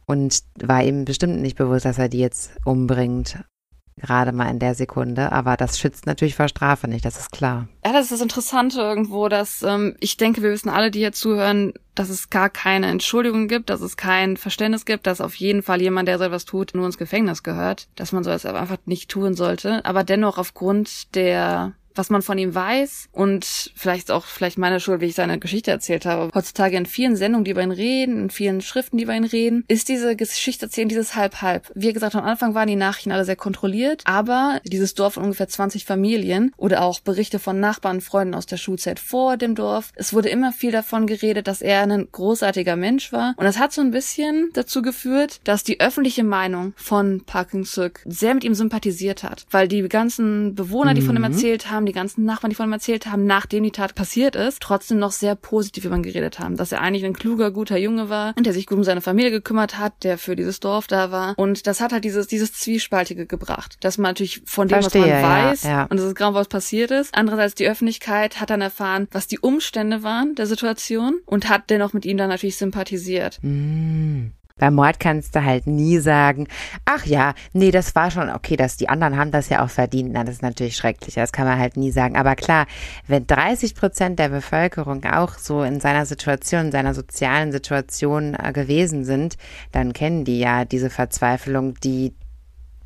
und war ihm bestimmt nicht bewusst, dass er die jetzt umbringt. Gerade mal in der Sekunde. Aber das schützt natürlich vor Strafe nicht, das ist klar. Ja, das ist das Interessante irgendwo, dass ähm, ich denke, wir wissen alle, die hier zuhören, dass es gar keine Entschuldigung gibt, dass es kein Verständnis gibt, dass auf jeden Fall jemand, der so etwas tut, nur ins Gefängnis gehört, dass man so etwas einfach nicht tun sollte. Aber dennoch aufgrund der was man von ihm weiß und vielleicht auch vielleicht meine Schuld, wie ich seine Geschichte erzählt habe. Heutzutage in vielen Sendungen, die über ihn reden, in vielen Schriften, die über ihn reden, ist diese Geschichte erzählen dieses halb-halb. Wie gesagt, am Anfang waren die Nachrichten alle sehr kontrolliert, aber dieses Dorf von ungefähr 20 Familien oder auch Berichte von Nachbarn, Freunden aus der Schulzeit vor dem Dorf, es wurde immer viel davon geredet, dass er ein großartiger Mensch war und das hat so ein bisschen dazu geführt, dass die öffentliche Meinung von Park Hyung-suk sehr mit ihm sympathisiert hat, weil die ganzen Bewohner, die von ihm mhm. erzählt haben, haben, die ganzen Nachbarn, die von ihm erzählt haben, nachdem die Tat passiert ist, trotzdem noch sehr positiv über ihn geredet haben, dass er eigentlich ein kluger, guter Junge war und der sich gut um seine Familie gekümmert hat, der für dieses Dorf da war. Und das hat halt dieses, dieses Zwiespaltige gebracht, dass man natürlich von dem, Verstehe, was man weiß, ja, ja. und das ist genau, was passiert ist. Andererseits die Öffentlichkeit hat dann erfahren, was die Umstände waren der Situation und hat dennoch mit ihm dann natürlich sympathisiert. Mm. Beim Mord kannst du halt nie sagen, ach ja, nee, das war schon okay, dass die anderen haben das ja auch verdient. Na, das ist natürlich schrecklich. Das kann man halt nie sagen. Aber klar, wenn 30 Prozent der Bevölkerung auch so in seiner Situation, in seiner sozialen Situation äh, gewesen sind, dann kennen die ja diese Verzweiflung, die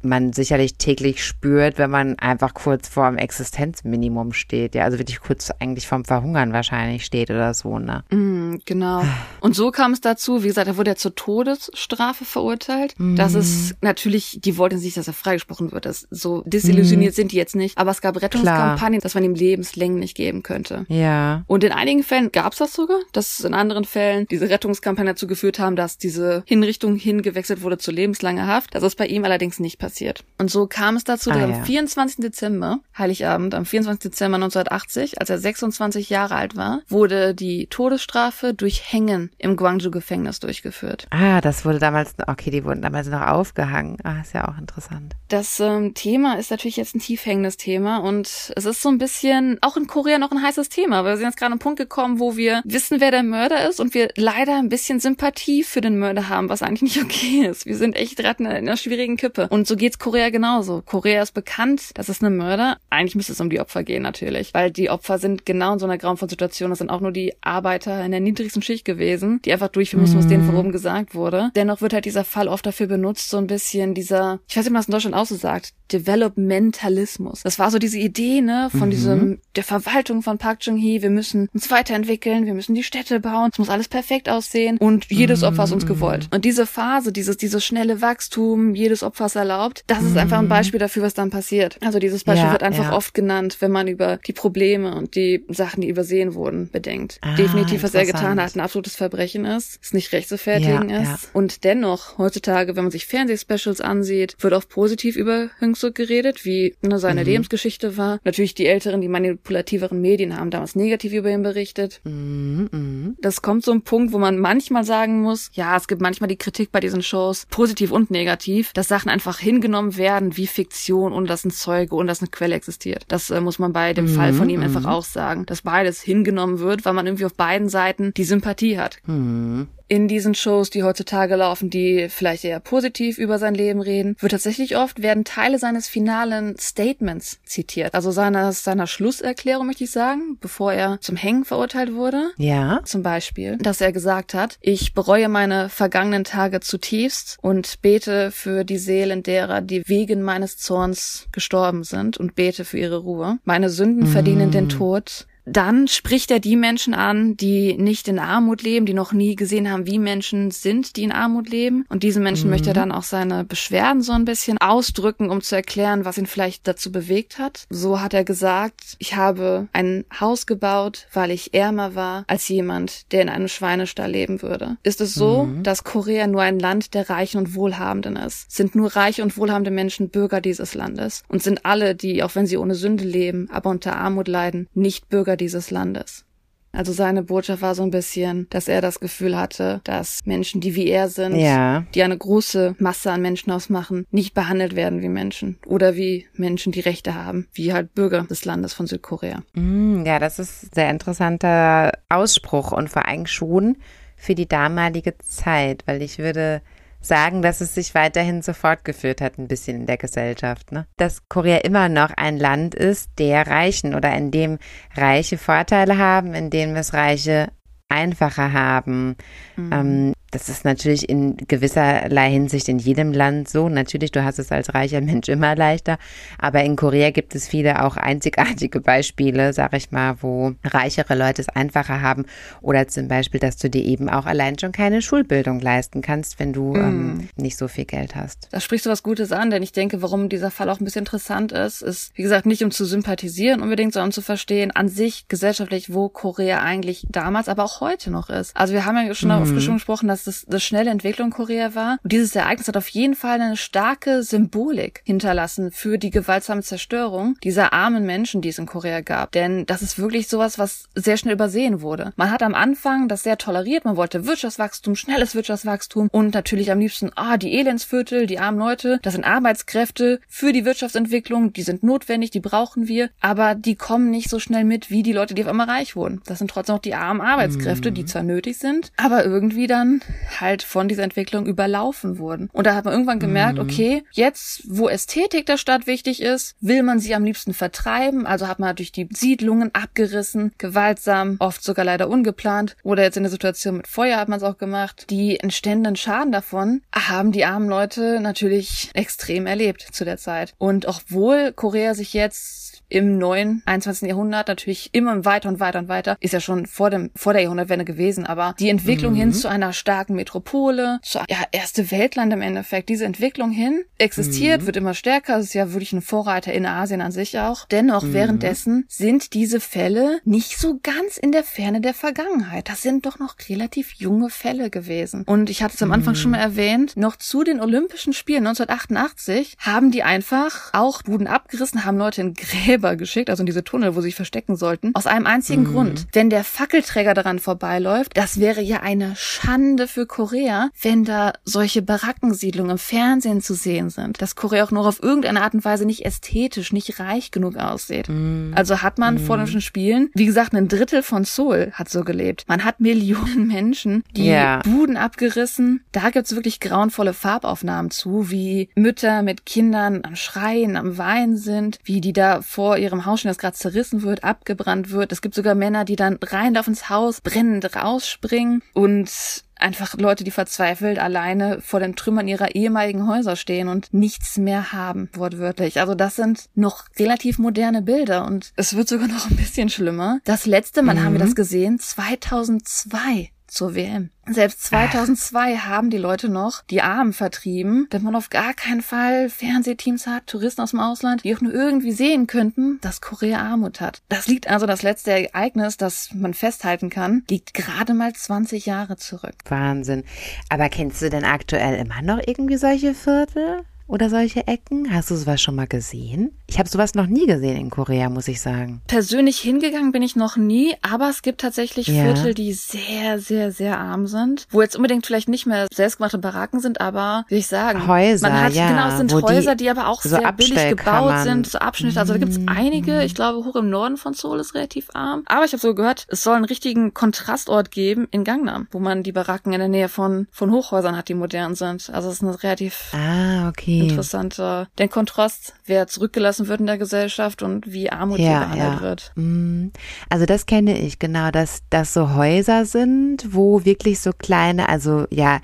man sicherlich täglich spürt, wenn man einfach kurz vorm Existenzminimum steht. Ja, also wirklich kurz eigentlich vorm Verhungern wahrscheinlich steht oder so, ne? Mm, genau. Und so kam es dazu, wie gesagt, er wurde ja zur Todesstrafe verurteilt. Mm. Das ist natürlich, die wollten nicht, dass er freigesprochen wird. Das, so desillusioniert mm. sind die jetzt nicht. Aber es gab Rettungskampagnen, dass man ihm lebenslänglich geben könnte. Ja. Und in einigen Fällen gab es das sogar, dass in anderen Fällen diese Rettungskampagnen dazu geführt haben, dass diese Hinrichtung hingewechselt wurde zu lebenslanger Haft. Das ist bei ihm allerdings nicht passiert passiert. Und so kam es dazu, dass ah, ja. am 24. Dezember, Heiligabend, am 24. Dezember 1980, als er 26 Jahre alt war, wurde die Todesstrafe durch Hängen im Guangzhou-Gefängnis durchgeführt. Ah, das wurde damals, okay, die wurden damals noch aufgehangen. Ah, ist ja auch interessant. Das ähm, Thema ist natürlich jetzt ein tief hängendes Thema und es ist so ein bisschen, auch in Korea noch ein heißes Thema. Wir sind jetzt gerade an einen Punkt gekommen, wo wir wissen, wer der Mörder ist und wir leider ein bisschen Sympathie für den Mörder haben, was eigentlich nicht okay ist. Wir sind echt gerade in einer schwierigen Kippe. Und so geht's Korea genauso. Korea ist bekannt, das ist eine Mörder. Eigentlich müsste es um die Opfer gehen natürlich, weil die Opfer sind genau in so einer grauenvollen Situation. Das sind auch nur die Arbeiter in der niedrigsten Schicht gewesen, die einfach durchführen mussten, was denen vorum mhm. gesagt wurde. Dennoch wird halt dieser Fall oft dafür benutzt, so ein bisschen dieser, ich weiß nicht, was in Deutschland auch so sagt, Developmentalismus. Das war so diese Idee, ne, von mhm. diesem, der Verwaltung von Park Chung-hee. Wir müssen uns weiterentwickeln, wir müssen die Städte bauen, es muss alles perfekt aussehen und jedes Opfer ist uns mhm. gewollt. Und diese Phase, dieses, dieses schnelle Wachstum, jedes Opfer ist erlaubt, das ist einfach ein mhm. Beispiel dafür, was dann passiert. Also dieses Beispiel ja, wird einfach ja. oft genannt, wenn man über die Probleme und die Sachen, die übersehen wurden, bedenkt. Ah, Definitiv, was er getan hat, ein absolutes Verbrechen ist, es nicht recht zu fertigen ja, ist. Und dennoch, heutzutage, wenn man sich Fernsehspecials ansieht, wird oft positiv über Hüngsuk geredet, wie ne, seine mhm. Lebensgeschichte war. Natürlich die älteren, die manipulativeren Medien haben damals negativ über ihn berichtet. Mhm, mh. Das kommt so ein Punkt, wo man manchmal sagen muss, ja, es gibt manchmal die Kritik bei diesen Shows, positiv und negativ, dass Sachen einfach hingenommen werden wie Fiktion, ohne dass ein Zeuge, ohne dass eine Quelle existiert. Das äh, muss man bei dem mhm, Fall von ihm einfach mhm. auch sagen, dass beides hingenommen wird, weil man irgendwie auf beiden Seiten die Sympathie hat. Mhm in diesen Shows, die heutzutage laufen, die vielleicht eher positiv über sein Leben reden, wird tatsächlich oft, werden Teile seines finalen Statements zitiert. Also seiner, seiner Schlusserklärung, möchte ich sagen, bevor er zum Hängen verurteilt wurde. Ja. Zum Beispiel, dass er gesagt hat, ich bereue meine vergangenen Tage zutiefst und bete für die Seelen derer, die wegen meines Zorns gestorben sind und bete für ihre Ruhe. Meine Sünden mm. verdienen den Tod dann spricht er die Menschen an, die nicht in Armut leben, die noch nie gesehen haben, wie Menschen sind, die in Armut leben. Und diesen Menschen mhm. möchte er dann auch seine Beschwerden so ein bisschen ausdrücken, um zu erklären, was ihn vielleicht dazu bewegt hat. So hat er gesagt, ich habe ein Haus gebaut, weil ich ärmer war als jemand, der in einem Schweinestall leben würde. Ist es so, mhm. dass Korea nur ein Land der Reichen und Wohlhabenden ist? Sind nur reiche und wohlhabende Menschen Bürger dieses Landes? Und sind alle, die, auch wenn sie ohne Sünde leben, aber unter Armut leiden, nicht Bürger Bürger dieses Landes. Also seine Botschaft war so ein bisschen, dass er das Gefühl hatte, dass Menschen, die wie er sind, ja. die eine große Masse an Menschen ausmachen, nicht behandelt werden wie Menschen oder wie Menschen, die Rechte haben, wie halt Bürger des Landes von Südkorea. Mm, ja, das ist ein sehr interessanter Ausspruch und vor allem schon für die damalige Zeit, weil ich würde sagen, dass es sich weiterhin so fortgeführt hat, ein bisschen in der Gesellschaft. Ne? Dass Korea immer noch ein Land ist der Reichen oder in dem Reiche Vorteile haben, in dem es Reiche einfacher haben. Mhm. Ähm, das ist natürlich in gewisserlei Hinsicht in jedem Land so. Natürlich, du hast es als reicher Mensch immer leichter. Aber in Korea gibt es viele auch einzigartige Beispiele, sag ich mal, wo reichere Leute es einfacher haben. Oder zum Beispiel, dass du dir eben auch allein schon keine Schulbildung leisten kannst, wenn du mm. ähm, nicht so viel Geld hast. Da sprichst du was Gutes an, denn ich denke, warum dieser Fall auch ein bisschen interessant ist, ist, wie gesagt, nicht um zu sympathisieren unbedingt, sondern um zu verstehen, an sich gesellschaftlich, wo Korea eigentlich damals, aber auch heute noch ist. Also wir haben ja schon mm. schon gesprochen, dass das eine schnelle Entwicklung Korea war. Und dieses Ereignis hat auf jeden Fall eine starke Symbolik hinterlassen für die gewaltsame Zerstörung dieser armen Menschen, die es in Korea gab. Denn das ist wirklich sowas, was sehr schnell übersehen wurde. Man hat am Anfang das sehr toleriert. Man wollte Wirtschaftswachstum, schnelles Wirtschaftswachstum und natürlich am liebsten, ah, die Elendsviertel, die armen Leute, das sind Arbeitskräfte für die Wirtschaftsentwicklung, die sind notwendig, die brauchen wir, aber die kommen nicht so schnell mit wie die Leute, die auf einmal reich wurden. Das sind trotzdem noch die armen Arbeitskräfte, mhm. die zwar nötig sind, aber irgendwie dann halt von dieser Entwicklung überlaufen wurden. Und da hat man irgendwann gemerkt, mhm. okay, jetzt, wo Ästhetik der Stadt wichtig ist, will man sie am liebsten vertreiben. Also hat man durch die Siedlungen abgerissen, gewaltsam, oft sogar leider ungeplant. Oder jetzt in der Situation mit Feuer hat man es auch gemacht. Die entstehenden Schaden davon haben die armen Leute natürlich extrem erlebt zu der Zeit. Und obwohl Korea sich jetzt im neuen 21. Jahrhundert natürlich immer weiter und weiter und weiter. Ist ja schon vor dem, vor der Jahrhundertwende gewesen, aber die Entwicklung mhm. hin zu einer starken Metropole, zu, ja, erste Weltland im Endeffekt, diese Entwicklung hin existiert, mhm. wird immer stärker. Ist ja wirklich ein Vorreiter in Asien an sich auch. Dennoch mhm. währenddessen sind diese Fälle nicht so ganz in der Ferne der Vergangenheit. Das sind doch noch relativ junge Fälle gewesen. Und ich hatte es am Anfang schon mal mhm. erwähnt, noch zu den Olympischen Spielen 1988 haben die einfach auch Buden abgerissen, haben Leute in Gräber Gräber geschickt, also in diese Tunnel, wo sie sich verstecken sollten. Aus einem einzigen mhm. Grund. Wenn der Fackelträger daran vorbeiläuft, das wäre ja eine Schande für Korea, wenn da solche Barackensiedlungen im Fernsehen zu sehen sind. Dass Korea auch nur auf irgendeine Art und Weise nicht ästhetisch, nicht reich genug aussieht. Mhm. Also hat man mhm. vor den Spielen, wie gesagt, ein Drittel von Seoul hat so gelebt. Man hat Millionen Menschen, die yeah. Buden abgerissen. Da gibt's wirklich grauenvolle Farbaufnahmen zu, wie Mütter mit Kindern am Schreien, am Weinen sind, wie die da vor vor ihrem Haus stehen, das gerade zerrissen wird, abgebrannt wird. Es gibt sogar Männer, die dann reinlaufen ins Haus, brennend rausspringen und einfach Leute, die verzweifelt alleine vor den Trümmern ihrer ehemaligen Häuser stehen und nichts mehr haben, wortwörtlich. Also das sind noch relativ moderne Bilder und es wird sogar noch ein bisschen schlimmer. Das letzte Mal mhm. haben wir das gesehen, 2002 zur WM. Selbst 2002 Ach. haben die Leute noch die Armen vertrieben, damit man auf gar keinen Fall Fernsehteams hat, Touristen aus dem Ausland, die auch nur irgendwie sehen könnten, dass Korea Armut hat. Das liegt also das letzte Ereignis, das man festhalten kann, liegt gerade mal 20 Jahre zurück. Wahnsinn. Aber kennst du denn aktuell immer noch irgendwie solche Viertel? Oder solche Ecken? Hast du sowas schon mal gesehen? Ich habe sowas noch nie gesehen in Korea, muss ich sagen. Persönlich hingegangen bin ich noch nie, aber es gibt tatsächlich ja. Viertel, die sehr, sehr, sehr arm sind, wo jetzt unbedingt vielleicht nicht mehr selbstgemachte Baracken sind, aber wie ich sagen, Häuser, man hat ja, genau, es sind Häuser, die, die, aber auch so sehr billig gebaut sind, so Abschnitte. Also da gibt's mhm. einige. Ich glaube, hoch im Norden von Seoul ist relativ arm. Aber ich habe so gehört, es soll einen richtigen Kontrastort geben in Gangnam, wo man die Baracken in der Nähe von von Hochhäusern hat, die modern sind. Also es ist eine relativ ah, okay. Interessanter, den Kontrast, wer zurückgelassen wird in der Gesellschaft und wie Armut ja, behandelt ja. wird. Mhm. Also das kenne ich, genau, dass das so Häuser sind, wo wirklich so kleine, also ja,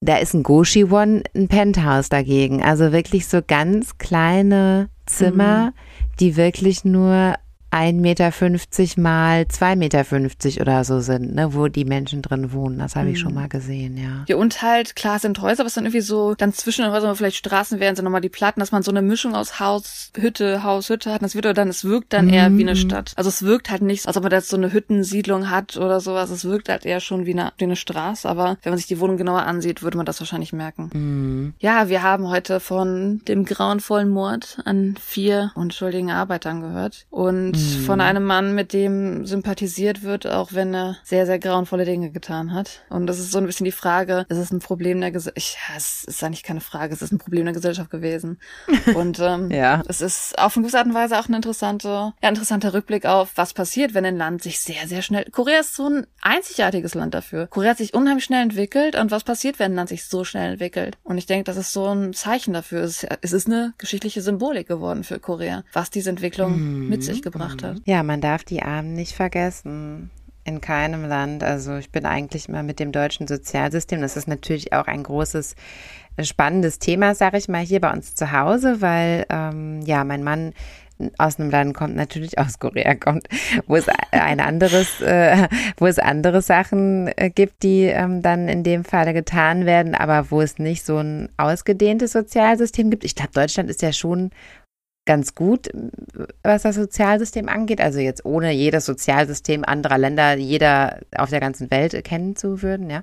da ist ein Goshi One, ein Penthouse dagegen. Also wirklich so ganz kleine Zimmer, mhm. die wirklich nur 1,50 Meter mal 2,50 Meter oder so sind, ne, wo die Menschen drin wohnen. Das habe ich schon mhm. mal gesehen, ja. Ja, und halt, klar sind Häuser, was dann irgendwie so, dann zwischen den Häusern vielleicht Straßen wären, sind nochmal die Platten, dass man so eine Mischung aus Haus, Hütte, Haus, Hütte hat. Das wird dann, es wirkt dann eher wie eine mhm. Stadt. Also es wirkt halt nicht, als ob man da jetzt so eine Hüttensiedlung hat oder sowas. Es wirkt halt eher schon wie eine, wie eine Straße, aber wenn man sich die Wohnung genauer ansieht, würde man das wahrscheinlich merken. Mhm. Ja, wir haben heute von dem grauenvollen Mord an vier unschuldigen Arbeitern gehört. Und mm. von einem Mann, mit dem sympathisiert wird, auch wenn er sehr, sehr grauenvolle Dinge getan hat. Und das ist so ein bisschen die Frage, ist es ein Problem der Gesellschaft? Ja, es ist eigentlich keine Frage, es ist ein Problem der Gesellschaft gewesen. Und ähm, ja. es ist auf eine gewisse Art und Weise auch ein interessante, ja, interessanter Rückblick auf, was passiert, wenn ein Land sich sehr, sehr schnell. Korea ist so ein einzigartiges Land dafür. Korea hat sich unheimlich schnell entwickelt und was passiert, wenn ein Land sich so schnell entwickelt? Und ich denke, das ist so ein Zeichen dafür. Es ist eine geschichtliche Symbolik geworden für Korea, was diese Entwicklung mhm. mit sich gebracht hat. Ja, man darf die Armen nicht vergessen. In keinem Land. Also ich bin eigentlich immer mit dem deutschen Sozialsystem. Das ist natürlich auch ein großes, spannendes Thema, sage ich mal, hier bei uns zu Hause, weil ähm, ja, mein Mann aus einem Land kommt, natürlich aus Korea kommt, wo es ein anderes, äh, wo es andere Sachen äh, gibt, die ähm, dann in dem Falle getan werden, aber wo es nicht so ein ausgedehntes Sozialsystem gibt. Ich glaube, Deutschland ist ja schon ganz gut, was das Sozialsystem angeht. Also jetzt ohne jedes Sozialsystem anderer Länder, jeder auf der ganzen Welt kennen zu würden, ja.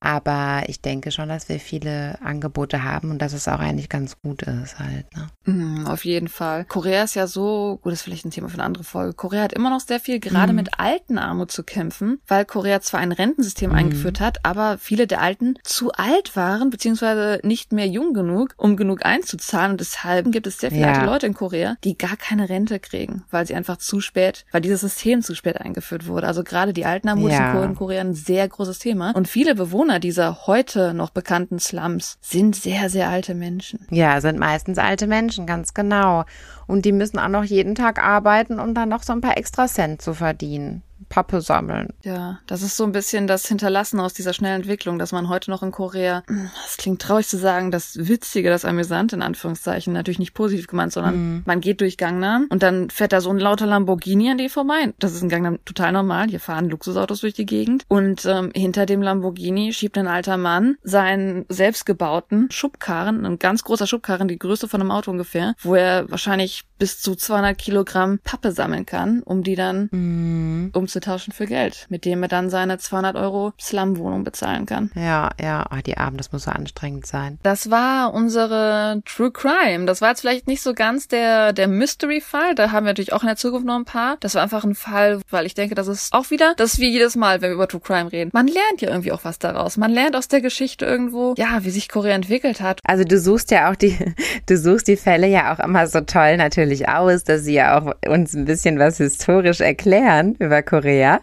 Aber ich denke schon, dass wir viele Angebote haben und dass es auch eigentlich ganz gut ist halt. Ne? Mm, auf jeden Fall. Korea ist ja so, gut, das ist vielleicht ein Thema für eine andere Folge. Korea hat immer noch sehr viel gerade mm. mit Altenarmut zu kämpfen, weil Korea zwar ein Rentensystem mm. eingeführt hat, aber viele der Alten zu alt waren, beziehungsweise nicht mehr jung genug, um genug einzuzahlen. Und deshalb gibt es sehr viele ja. alte Leute in Korea, die gar keine Rente kriegen, weil sie einfach zu spät, weil dieses System zu spät eingeführt wurde. Also gerade die Altenarmut ja. ist in Korea ein sehr großes Thema. Und viele Bewohner dieser heute noch bekannten Slums sind sehr, sehr alte Menschen. Ja, sind meistens alte Menschen, ganz genau. Und die müssen auch noch jeden Tag arbeiten, um dann noch so ein paar extra Cent zu verdienen. Pappe sammeln. Ja, das ist so ein bisschen das Hinterlassen aus dieser schnellen Entwicklung, dass man heute noch in Korea, das klingt traurig zu sagen, das Witzige, das Amüsante in Anführungszeichen, natürlich nicht positiv gemeint, sondern mhm. man geht durch Gangnam und dann fährt da so ein lauter Lamborghini an die vorbei. Das ist in Gangnam total normal. Hier fahren Luxusautos durch die Gegend und ähm, hinter dem Lamborghini schiebt ein alter Mann seinen selbstgebauten Schubkarren, ein ganz großer Schubkarren, die Größe von einem Auto ungefähr, wo er wahrscheinlich bis zu 200 Kilogramm Pappe sammeln kann, um die dann mhm. um umzutauschen für Geld, mit dem er dann seine 200 Euro Slum-Wohnung bezahlen kann. Ja, ja, oh, die Abend, das muss so anstrengend sein. Das war unsere True Crime. Das war jetzt vielleicht nicht so ganz der, der Mystery-Fall. Da haben wir natürlich auch in der Zukunft noch ein paar. Das war einfach ein Fall, weil ich denke, das ist auch wieder, das ist wie jedes Mal, wenn wir über True Crime reden. Man lernt ja irgendwie auch was daraus. Man lernt aus der Geschichte irgendwo, ja, wie sich Korea entwickelt hat. Also du suchst ja auch die, du suchst die Fälle ja auch immer so toll natürlich aus, dass sie ja auch uns ein bisschen was historisch erklären über Korea. Korea.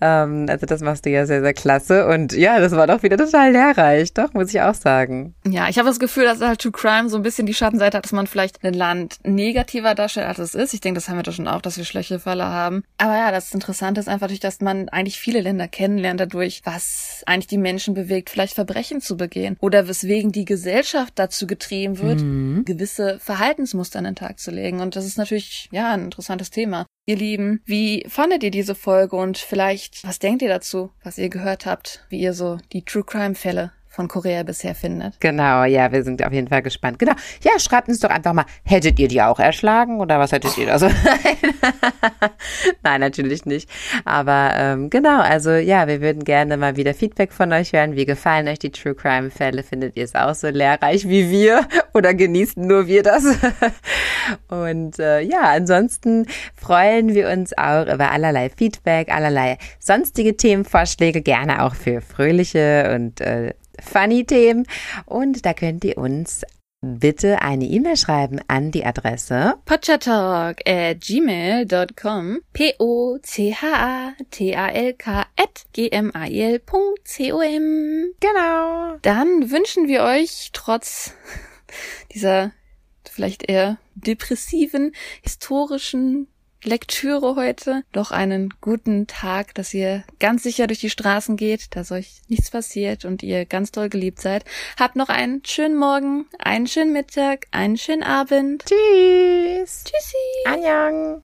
Ähm, also das machst du ja sehr, sehr klasse. Und ja, das war doch wieder total lehrreich, doch, muss ich auch sagen. Ja, ich habe das Gefühl, dass halt True Crime so ein bisschen die Schattenseite hat, dass man vielleicht ein Land negativer darstellt, als es ist. Ich denke, das haben wir doch schon auch, dass wir schlechte Fälle haben. Aber ja, das Interessante ist einfach, durch, dass man eigentlich viele Länder kennenlernt dadurch, was eigentlich die Menschen bewegt, vielleicht Verbrechen zu begehen. Oder weswegen die Gesellschaft dazu getrieben wird, mhm. gewisse Verhaltensmuster an den Tag zu legen. Und das ist natürlich, ja, ein interessantes Thema. Ihr Lieben, wie fandet ihr diese Folge und vielleicht, was denkt ihr dazu, was ihr gehört habt, wie ihr so die True Crime Fälle von Korea bisher findet. Genau, ja, wir sind auf jeden Fall gespannt. Genau. Ja, schreibt uns doch einfach mal, hättet ihr die auch erschlagen oder was hättet ihr da so? Nein, natürlich nicht. Aber ähm, genau, also ja, wir würden gerne mal wieder Feedback von euch hören. Wie gefallen euch die True Crime Fälle? Findet ihr es auch so lehrreich wie wir oder genießen nur wir das? Und äh, ja, ansonsten freuen wir uns auch über allerlei Feedback, allerlei sonstige Themenvorschläge, gerne auch für fröhliche und äh, Funny-Themen. Und da könnt ihr uns bitte eine E-Mail schreiben an die Adresse potchatalk at gmail.com P-O-C-H-A-T-A-L-K at G-M-A-I-L.com Genau. Dann wünschen wir euch trotz dieser vielleicht eher depressiven, historischen Lektüre heute. Doch einen guten Tag, dass ihr ganz sicher durch die Straßen geht, dass euch nichts passiert und ihr ganz doll geliebt seid. Habt noch einen schönen Morgen, einen schönen Mittag, einen schönen Abend. Tschüss. Tschüssi. Annyeong.